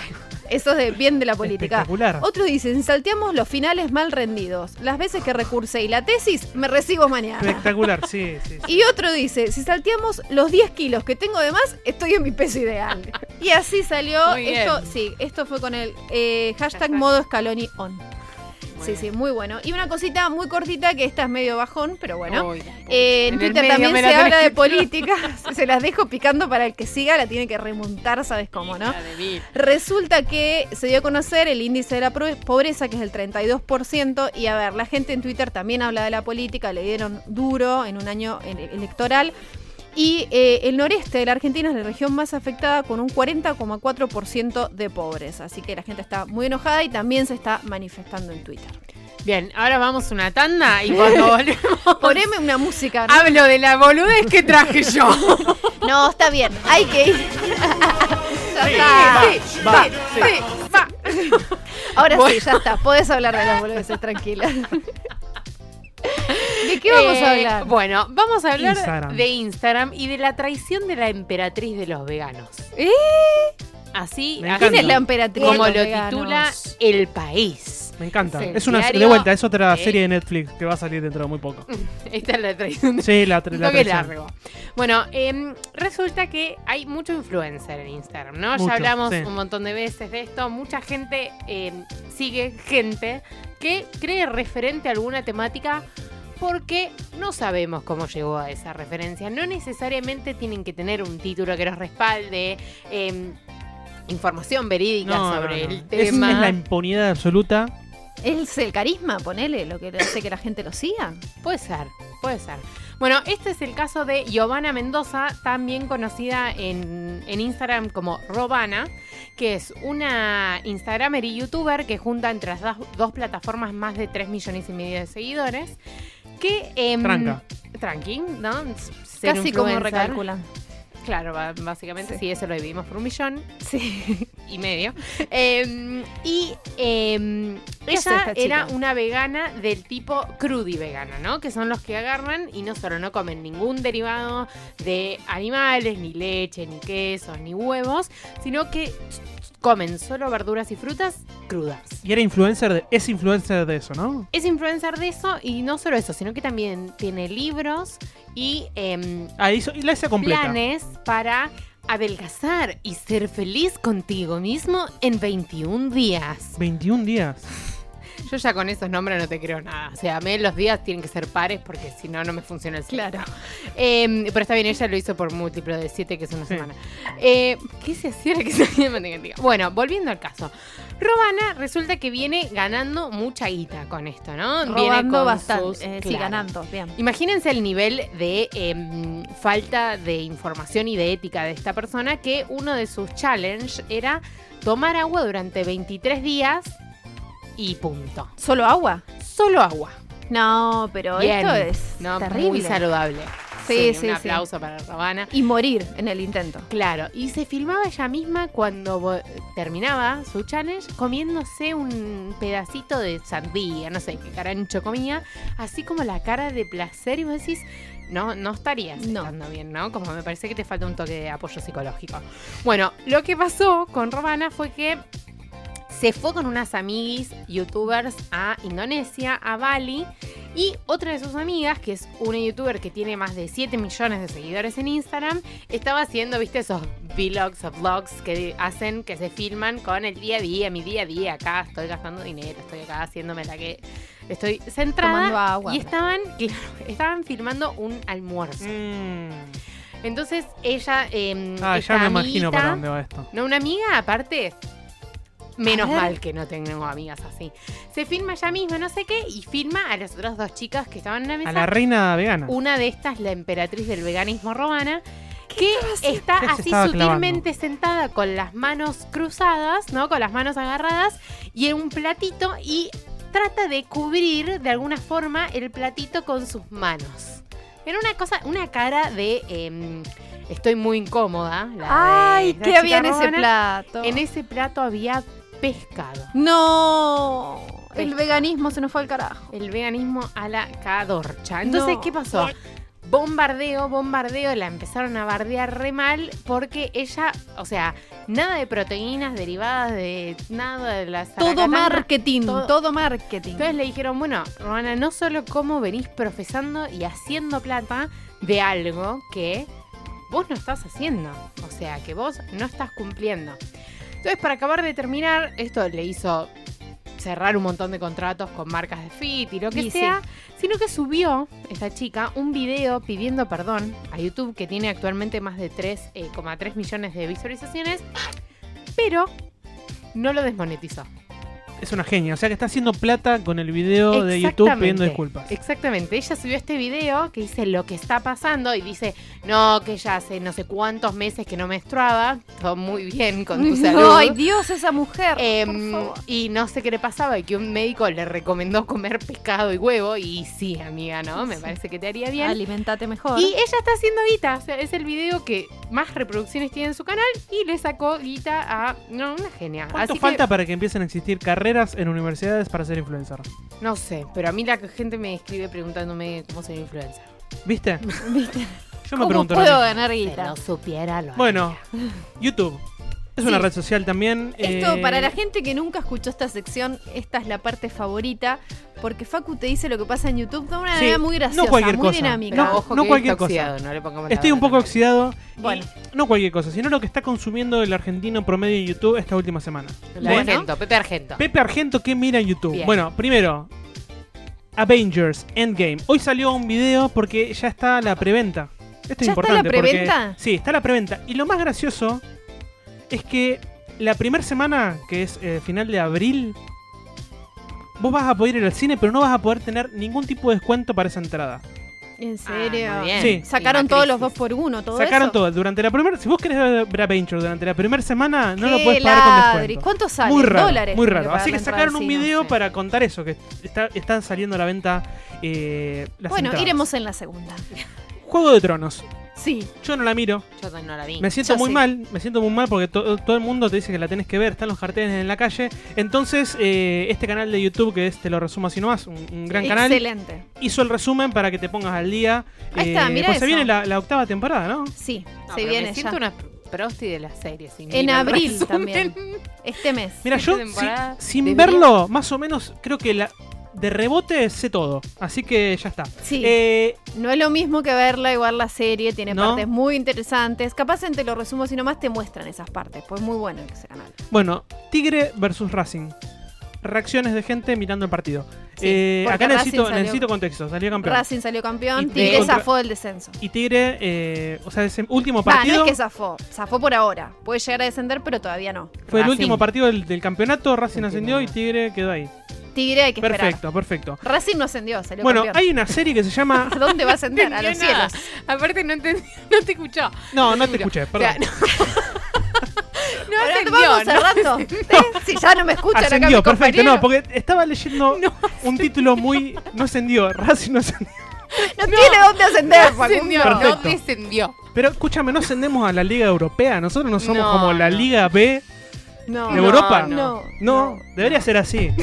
Eso es de bien de la política. Espectacular. Otros dicen, si salteamos los finales mal rendidos, las veces que recursé y la tesis, me recibo mañana. Espectacular, sí, sí. sí. Y otro dice, si salteamos los 10 kilos que tengo de más, estoy en mi peso ideal. Y así salió Muy esto, bien. sí, esto fue con el eh, hashtag Hashtag. modo Scaloni on. Muy Sí, bien. sí, muy bueno. Y una cosita muy cortita que esta es medio bajón, pero bueno. Eh, en el Twitter también se la habla de política. Se las dejo picando para el que siga, la tiene que remontar, ¿sabes cómo, no? Resulta que se dio a conocer el índice de la pobreza, que es el 32%, y a ver, la gente en Twitter también habla de la política, le dieron duro en un año ele- electoral. Y eh, el noreste de la Argentina es la región más afectada con un 40,4% de pobreza. Así que la gente está muy enojada y también se está manifestando en Twitter. Bien, ahora vamos a una tanda y cuando volvemos Poneme una música. ¿no? hablo de la boludez que traje yo. No, está bien, hay que ir. ya está. va, sí, va. Ahora sí, ya está. Podés hablar de las boludeces, tranquila. ¿De qué vamos a Eh, hablar? Bueno, vamos a hablar Instagram. de Instagram y de la traición de la emperatriz de los veganos. ¿Eh? Así, Me así encanta. ¿Quién es la emperatriz? como de lo los veganos? titula El País. Me encanta. Es una diario de vuelta, es otra serie de Netflix que va a salir dentro de muy poco. Esta es la traición. de- Sí, la, tra- Un la traición. largo. Bueno, em, resulta que hay mucho influencer en Instagram, ¿no? Mucho, ya hablamos sí. un montón de veces de esto. Mucha gente em, sigue gente que cree referente a alguna temática porque no sabemos cómo llegó a esa referencia. No necesariamente tienen que tener un título que los respalde, em, información verídica No, no, sobre no. el tema. es la impunidad absoluta. Es el carisma, ponele, lo que hace que la gente lo siga. Puede ser, puede ser. Bueno, este es el caso de Giovanna Mendoza, también conocida en, en Instagram como Robana, que es una Instagramer y youtuber que junta entre las dos, dos plataformas más de 3 millones y medio de seguidores. Que. em, Tranca. Tranqui, ¿no? Ser Casi como influencer. Claro, básicamente sí. Sí. eso lo dividimos por un millón Sí. y medio. Eh, y eh, ¿Qué hace ella era una vegana del tipo crudi vegana, ¿no? Que son los que agarran y no solo no comen ningún derivado de animales, ni leche, ni quesos, ni huevos, sino que comen solo verduras y frutas crudas. Y era influencer de, es influencer de eso, ¿no? Es influencer de eso y no solo eso, sino que también tiene libros y em, Ah, hizo, y la hice completa. planes para adelgazar y ser feliz contigo mismo en 21 días. 21 días. Yo ya con esos nombres no te creo nada. O sea, a mí los días tienen que ser pares porque si no, no me funciona el ciclo. Claro. Eh, pero está bien, ella lo hizo por múltiplo de 7, que es una semana. Eh, ¿Qué se hacía que se Bueno, volviendo al caso. Robana resulta que viene ganando mucha guita con esto, ¿no? viene con bastante. sus- eh, Sí, claro. ganando. Bien. Imagínense el nivel de em, falta de información y de ética de esta persona que uno de sus challenge era tomar agua durante 23 días y punto. ¿Solo agua? Solo agua. No, pero Bien. esto es No, terrible. Muy saludable. Sí, sí, Un sí. aplauso para Robana. Y morir en el intento. Claro, y se filmaba ella misma cuando terminaba su challenge comiéndose un pedacito de sandía, no sé qué carancho comía, así como la cara de placer y vos decís, no, no estarías No. estando bien, ¿no? Como me parece que te falta un toque de apoyo psicológico. Bueno, lo que pasó con Romana fue que se fue con unas amiguis youtubers a Indonesia, a Bali, y otra de sus amigas, que es una youtuber que tiene más de 7 millones de seguidores en Instagram, estaba haciendo, viste, esos vlogs o vlogs que hacen, que se filman con el día a día, mi día a día, acá estoy gastando dinero, estoy acá haciéndome la que estoy centrada. Tomando agua. Y estaban, claro, estaban filmando un almuerzo. Mm. Entonces ella... eh, Ah, ya me imagino para dónde va esto. no, una amiga, aparte, menos mal que no tengo amigas así. Se filma ella misma, no sé qué, y filma a las otras dos chicas que estaban en la mesa. A la reina vegana. Una de estas, la emperatriz del veganismo romana, que está ¿Qué se así sutilmente sentada con las manos cruzadas, ¿no? Con las manos agarradas y en un platito y trata de cubrir de alguna forma el platito con sus manos. Era una cosa, una cara de em, estoy muy incómoda. la Ay, ¿qué había en ese plato? En ese plato había pescado. No. El veganismo se nos fue al carajo. El veganismo a la cadorcha. Entonces, No. ¿qué pasó? Bombardeo, bombardeo, la empezaron a bardear re mal porque ella, o sea, nada de proteínas derivadas de nada de las Todo marketing, todo- todo, marketing. Entonces le dijeron, bueno, Romana, no solo cómo venís profesando y haciendo plata de algo que vos no estás haciendo, o sea, que vos no estás cumpliendo. Entonces, para acabar de terminar, esto le hizo cerrar un montón de contratos con marcas de fit y lo que Y sí. sea, sino que subió esta chica un video pidiendo perdón a YouTube que tiene actualmente más de 3,3 millones de visualizaciones, pero no lo desmonetizó. Es una genia. O sea que está haciendo plata con el video de YouTube pidiendo Exactamente, disculpas. Exactamente. Ella subió este video que dice lo que está pasando y dice, no, que ella hace no sé cuántos meses que no menstruaba. Todo muy bien con tu salud. Ay, Dios, esa mujer. Em, por favor. y no sé qué le pasaba y que un médico le recomendó comer pescado y huevo. Y sí, amiga, ¿no? Me parece que te haría bien. Alimentate mejor. Y ella está haciendo guita. O sea, es el video que más reproducciones tiene en su canal y le sacó guita a. No, una genia. ¿Cuánto Así falta que, para que empiecen a existir carreras en universidades para ser influencer? no sé, pero a mí la gente me escribe preguntándome cómo ser influencer. ¿Viste? ¿Viste? Yo me ¿Cómo pregunto. puedo ganar Si guita? lo supiera, lo Bueno, YouTube. Es una red social también. Esto, eh, para la gente que nunca escuchó esta sección, esta es la parte favorita, porque Facu te dice lo que pasa en YouTube de una Sí, manera muy graciosa, no cualquier muy cosa. dinámica. No, Ojo no que cualquier está cosa. oxidado, no le pongamos la Estoy un poco oxidado. Bueno. no cualquier cosa, sino lo que está consumiendo el argentino promedio en YouTube esta última semana. La ¿Ven? Argento, Pepe Argento. Pepe Argento, ¿qué mira en YouTube? Bien. Bueno, primero, Avengers Endgame. Hoy salió un video porque ya está la preventa. Esto es ¿Ya está importante. la porque- preventa? sí, está la preventa. Y lo más gracioso es que la primera semana, que es eh, final de abril, vos vas a poder ir al cine, pero no vas a poder tener ningún tipo de descuento para esa entrada. ¿En serio? muy bien. Sí. Sacaron todos los dos por uno, todo Sacaron eso. todo. Durante la primera. Si vos querés ver Avengers durante la primera semana, no lo puedes pagar con descuento. ¿Cuánto sale? Muy raro, Dólares. muy raro. Así que sacaron un video sí. para contar eso, que está- están saliendo a la venta eh, las Bueno, entradas. iremos en la segunda. Juego de Tronos. Sí. Yo no la miro. Yo no la vi. Me siento Yo muy sí. mal, me siento muy mal porque to- todo el mundo te dice que la tenés que ver, están los carteles en la calle. Entonces, eh, este canal de YouTube, que es Te lo resumo así nomás, un, un gran canal, Excelente. hizo el resumen para que te pongas al día. Ahí está, mirá pues se viene la, la octava temporada, ¿no? Sí, No, se viene me siento ya. una prosti de las series. En abril también. Este mes. Mira, yo si- sin verlo, más o menos, creo que la, de rebote sé todo. Así que ya está. Sí. Eh, No es lo mismo que verla, igual la serie tiene ¿No? partes muy interesantes. Capaz en te lo resumo si nomás te muestran esas partes, pues muy bueno ese canal. bueno, Tigre versus Racing. Reacciones de gente mirando el partido. Sí, Eh, acá necesito, salió- necesito contexto. Salió campeón. Racing salió campeón, Y Tigre contra- zafó del descenso. Y Tigre, eh, o sea, ese último no partido. es que zafó, zafó por ahora. Puede llegar a descender, pero todavía no. Fue el último partido del, del campeonato. Racing ascendió y Tigre quedó ahí. Tigre hay que Perfecto, perfecto. esperar. Racing no ascendió, salió Bueno, campeón. hay una serie que se llama. ¿A dónde va a ascender? A los cielos. Aparte no entendí, no te escuchó. No, no te escuché, O perdón. sea, no, no Ahora ascendió, vamos no cerrando. ¿Eh? Si ya no me escuchan acá Ascendió, mi perfecto. compañero. No, porque estaba leyendo un título muy. No ascendió, Racing no ascendió. No tiene dónde ascender, no ascendió, no Perfecto. descendió. Pero escúchame, no ascendemos a la Liga Europea. Nosotros no somos No, como la no. Liga B No, de Europa. no, No, debería ser así.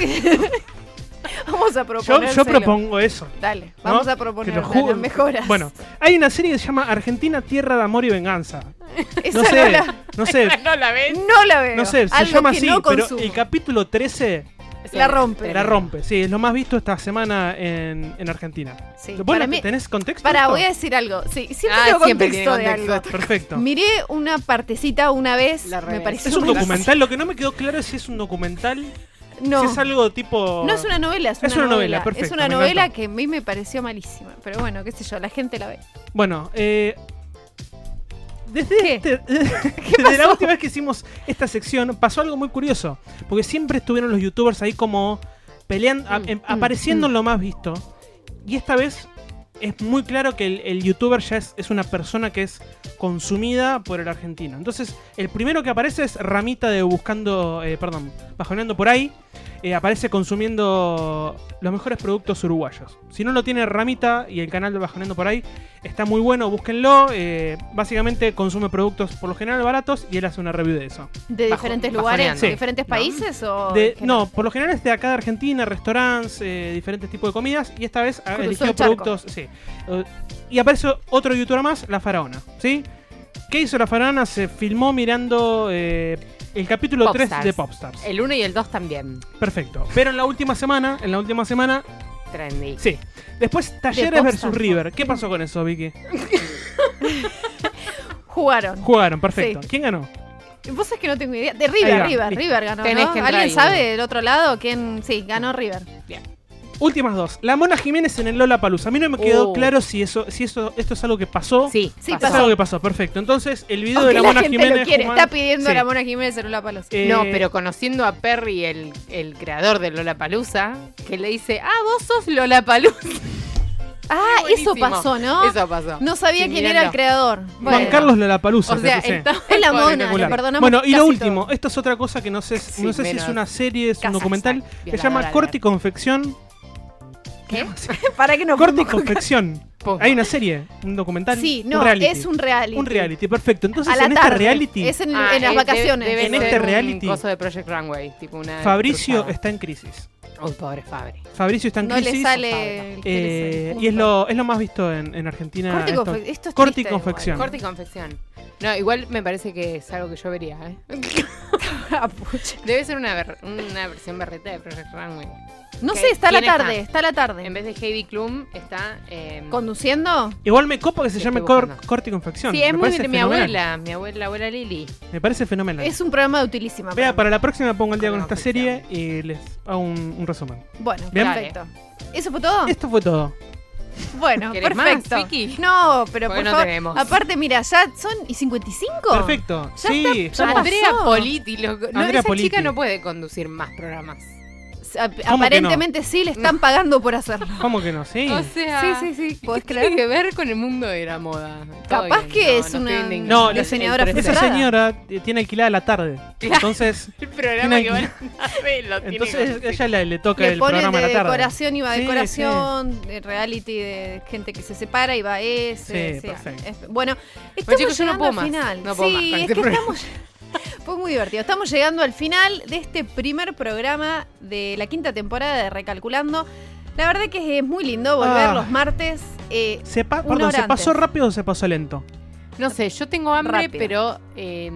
Vamos a proponer. yo propongo eso. Dale, vamos a proponer las mejoras. Bueno, hay una serie que se llama Argentina, Tierra de Amor y Venganza. No no sé, la- no sé, No la ves. No la veo. no sé, se llama así, pero el capítulo 13 La rompe. la rompe. Sí, es lo más visto esta semana en, en Argentina. Sí, ¿Vos para mí- ¿Tenés contexto? Para, esto? voy a decir algo. Sí, siempre Ah, tengo siempre contexto tiene de contexto. algo. Perfecto. Miré una partecita una vez, La me pareció Es un documental, lo que no me quedó claro es si es un documental, No. si es algo tipo... No es una novela, es una, Es una novela, novela. perfecto, es una novela encantó. que a mí me pareció malísima. Pero bueno, qué sé yo, la gente la ve. Bueno, eh, desde, ¿Qué? este- desde la última vez que hicimos esta sección pasó algo muy curioso, porque siempre estuvieron los youtubers ahí como peleando, a- em- apareciendo en lo más visto, y esta vez es muy claro que el, el youtuber ya es, es una persona que es consumida por el argentino. Entonces, el primero que aparece es Ramita de Buscando, eh, perdón, Bajoneando por ahí. Eh, aparece consumiendo los mejores productos uruguayos. Si no lo tiene Ramita y el canal de Bajoneando por ahí, está muy bueno, búsquenlo. eh, básicamente consume productos por lo general baratos y él hace una review de eso. ¿De Bajo- diferentes lugares? Sí. ¿De diferentes países? O De- no, por lo general es de acá de Argentina, restaurantes, eh, diferentes tipos de comidas. Y esta vez ha Cruzó elegido el charco. productos. Sí. Y aparece otro youtuber más, La Faraona. ¿Sí? ¿Qué hizo La Faraona? Se filmó mirando eh, el capítulo 3 Popstars. de Popstars. El 1 y el 2 también. Perfecto. Pero en la última semana, en la última semana, Trendy. sí. Después Talleres Popstars. versus River. ¿Qué pasó con eso, Vicky? Jugaron. Jugaron, perfecto. Sí. ¿Quién ganó? Vos es que no tengo idea. De River, River. River ganó. ¿Alguien ahí, sabe del otro lado quién? Sí, ganó River. Últimas dos. La Mona Jiménez en el Lola Palusa. A mí no me quedó Oh. claro si eso, si eso, esto es algo que pasó. Sí, Sí, Es pasó. algo que pasó, perfecto. Entonces, el video Aunque de la, la, Mona gente Jiménez. lo quiere. Está pidiendo Sí. a la Mona Jiménez en palos. Eh, No, pero conociendo a Perry, el, el creador de Lola Palusa, que le dice, ah, vos sos Lola Palusa. ah, eso Buenísimo. pasó, ¿no? Eso pasó. No sabía Sí, quién era mírenlo. el creador. Juan Bueno. Carlos Lola Palusa. O sea, está- Es la mona, le Espectacular. perdonamos Bueno, y lo casi último, todo. esto es otra cosa que no sé, Sí, no sé si es una serie, es un documental, se llama Corte y. Confección. ¿Qué? Para que no Corte y Confección. Hay una serie, un documental. Sí, un no, reality. es un reality. Un reality, perfecto. Entonces, A la en tarde. este reality, Es en, Ah, en las eh, vacaciones. debe En ser este un reality- coso de Project Runway, tipo una Fabricio cruzada. está en crisis. Uy, pobre Fabri. Fabricio está en no crisis. le sale. eh, sale, y es lo, es lo más visto en, en Argentina. Corte y esto. confe- esto es Corte y triste igual. confección. Corte y confección. No, igual me parece que es algo que yo vería, ¿eh? Ah. Debe ser una, ver- una versión berreta de Project Runway. No ¿Qué- sé, está a la quién tarde, está a la tarde. En vez de Heidi Klum, está... eh, ¿Conduciendo? Igual me copa que se Sí, llame estoy cor- buscando. corte y confección. Sí, Me es muy parece de mi fenomenal. abuela, mi abuela, la abuela Lili. Me parece fenomenal. Es un programa de utilísima. Vea, para para la próxima pongo el día con esta serie y les hago un, un resumen. Bueno, Bien. perfecto. ¿Eso fue todo? Esto fue todo. Bueno, ¿Querés más, perfecto. Vicky? no, pero Porque por no favor. tenemos. Aparte, mira, ya son y 55. Perfecto. Ya sí, está, ya Andrea pasó. Politi, loco. No, Andrea esa Politi. chica no puede conducir más programas. Aparentemente sí le están pagando por hacerlo. ¿Cómo que no? Sí. O sea, Sí, sí, sí. ¿qué ¿Podés tiene creer? que ver con el mundo de la moda? Capaz bien, que no, es no una-. No, diseñadora. Esa señora tiene alquilada la tarde. Claro. Entonces, El programa Tiene que van a ver lo tiene entonces que ella le, le toca Le el programa de a la tarde. decoración y va Sí, decoración, de reality de gente que se separa y va ese. Sí, perfecto. es- bueno, estamos chicos, yo no puedo al más. final. No puedo sí, más es este que estamos. Fue muy divertido. Estamos llegando al final de este primer programa de la quinta temporada de Recalculando. La verdad que es muy lindo volver Ah. los martes. eh, Se, pa- perdón, ¿se pasó rápido o se pasó lento? No sé, yo tengo hambre, Rápido. pero eh,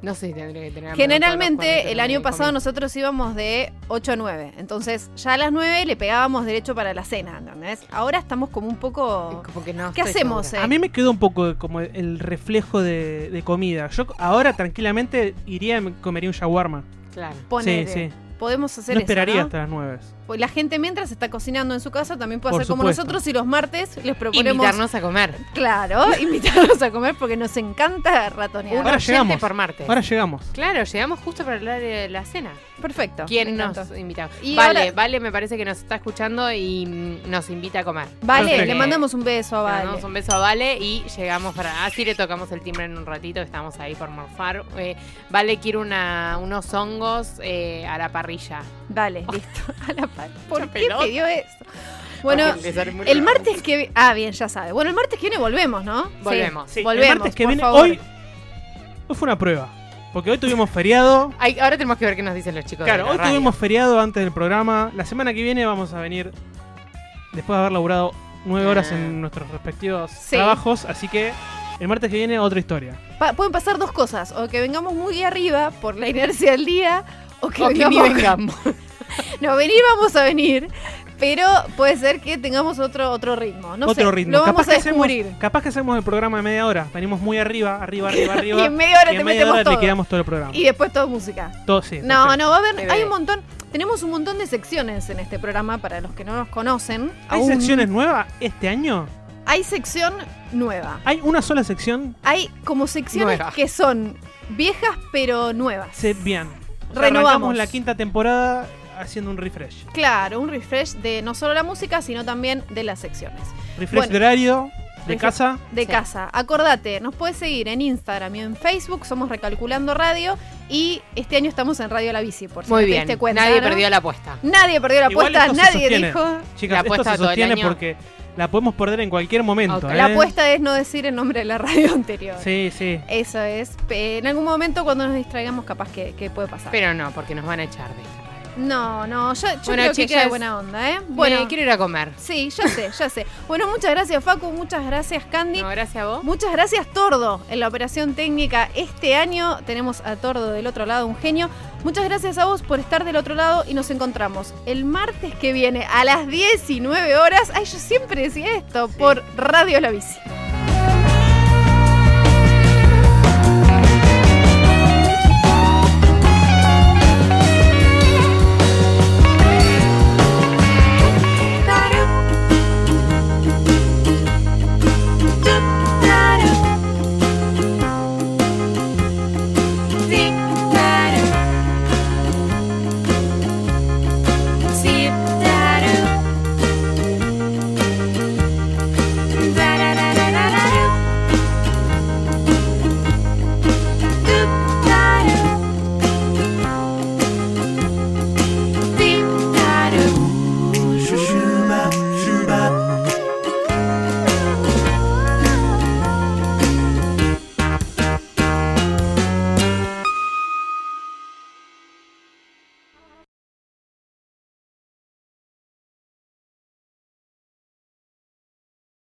no sé si tendría que tener. Generalmente el año pasado nos nosotros íbamos de 8 a 9. Entonces ya a las 9 le pegábamos derecho para la cena, ¿entendés? Ahora estamos como un poco... Como que no ¿Qué hacemos? eh? A mí me quedó un poco como el reflejo de, de comida. Yo ahora tranquilamente iría y me comería un shawarma. Claro. Ponele. Sí, sí. Podemos hacer No eso, esperaría ¿no? hasta las 9. Pues la gente mientras está cocinando en su casa también puede Por hacer como supuesto. nosotros y los martes les proponemos... Invitarnos a comer. Claro, invitarnos a comer porque nos encanta ratonear. Ahora llegamos. por martes. Ahora llegamos. Claro, llegamos justo para hablar de la cena. Perfecto. ¿Quién nos invita? Y vale, ahora- Vale me parece que nos está escuchando y mm, nos invita a comer. Vale, Perfecto. le mandamos un beso a Le Vale. mandamos un beso a Vale y llegamos para. Así le tocamos el timbre en un ratito, estamos ahí por morfar. Eh, vale quiere una, unos hongos eh, a la parrilla. Vale, listo. A la par- ¿Por qué pelota. pidió esto? Bueno, el martes que Ah, bien, ya sabe. Bueno, el martes que viene volvemos, ¿no? Volvemos. Sí, volvemos. el martes que por viene, favor. hoy, hoy fue una prueba. Porque hoy tuvimos feriado. Ay, ahora tenemos que ver qué nos dicen los chicos. Claro, de la hoy radio. tuvimos feriado antes del programa. La semana que viene vamos a venir después de haber laburado nueve horas Ah. en nuestros respectivos Sí. trabajos. Así que el martes que viene otra historia. Pa- pueden pasar dos cosas. O que vengamos muy arriba por la inercia del día. O que O que ni vengamos. vengamos. no, venir vamos a venir. Pero puede ser que tengamos otro, otro ritmo. No otro sé, ritmo. Lo vamos capaz, a que hacemos, descubrir. capaz que hacemos el programa de media hora. Venimos muy arriba, arriba, arriba, arriba. Y en media hora y en te media metemos hora todo. liquidamos todo el programa. Y después todo música. Todo, sí, No, perfecto. no, va a haber. Hay un montón. Tenemos un montón de secciones en este programa para los que no nos conocen. ¿Hay aún. secciones nuevas este año? Hay sección nueva. ¿Hay una sola sección? Hay como secciones Nueva. que son viejas pero nuevas. Se, bien. Renovamos. Arrancamos la quinta temporada haciendo un refresh. Claro, un refresh de no solo la música, sino también de las secciones. Refresh Bueno. de horario, de casa. De Sí. casa. Acordate, nos puedes seguir en Instagram y en Facebook, somos Recalculando Radio. Y este año estamos en Radio La Bici, por si Muy no te bien. cuenta. Nadie ¿no? perdió la apuesta. Nadie perdió la Igual apuesta, nadie dijo. Chicas, La esto apuesta se todo el sostiene año. porque la podemos perder en cualquier momento. Ok. ¿eh? La apuesta es no decir el nombre de la radio anterior. Sí, sí. Eso es. En algún momento cuando nos distraigamos capaz que, que puede pasar. Pero no, porque nos van a echar de. No, no, yo, yo Bueno, creo que de buena onda, ¿eh? Bueno, Bueno, quiero ir a comer. sí, ya sé, ya sé. Bueno, muchas gracias Facu, muchas gracias Candy. No, gracias a vos. Muchas gracias Tordo en la operación técnica. Este año tenemos a Tordo del otro lado, un genio. Muchas gracias a vos por estar del otro lado y nos encontramos el martes que viene a las 19 horas. Ay, yo siempre decía esto por Radio La Bici.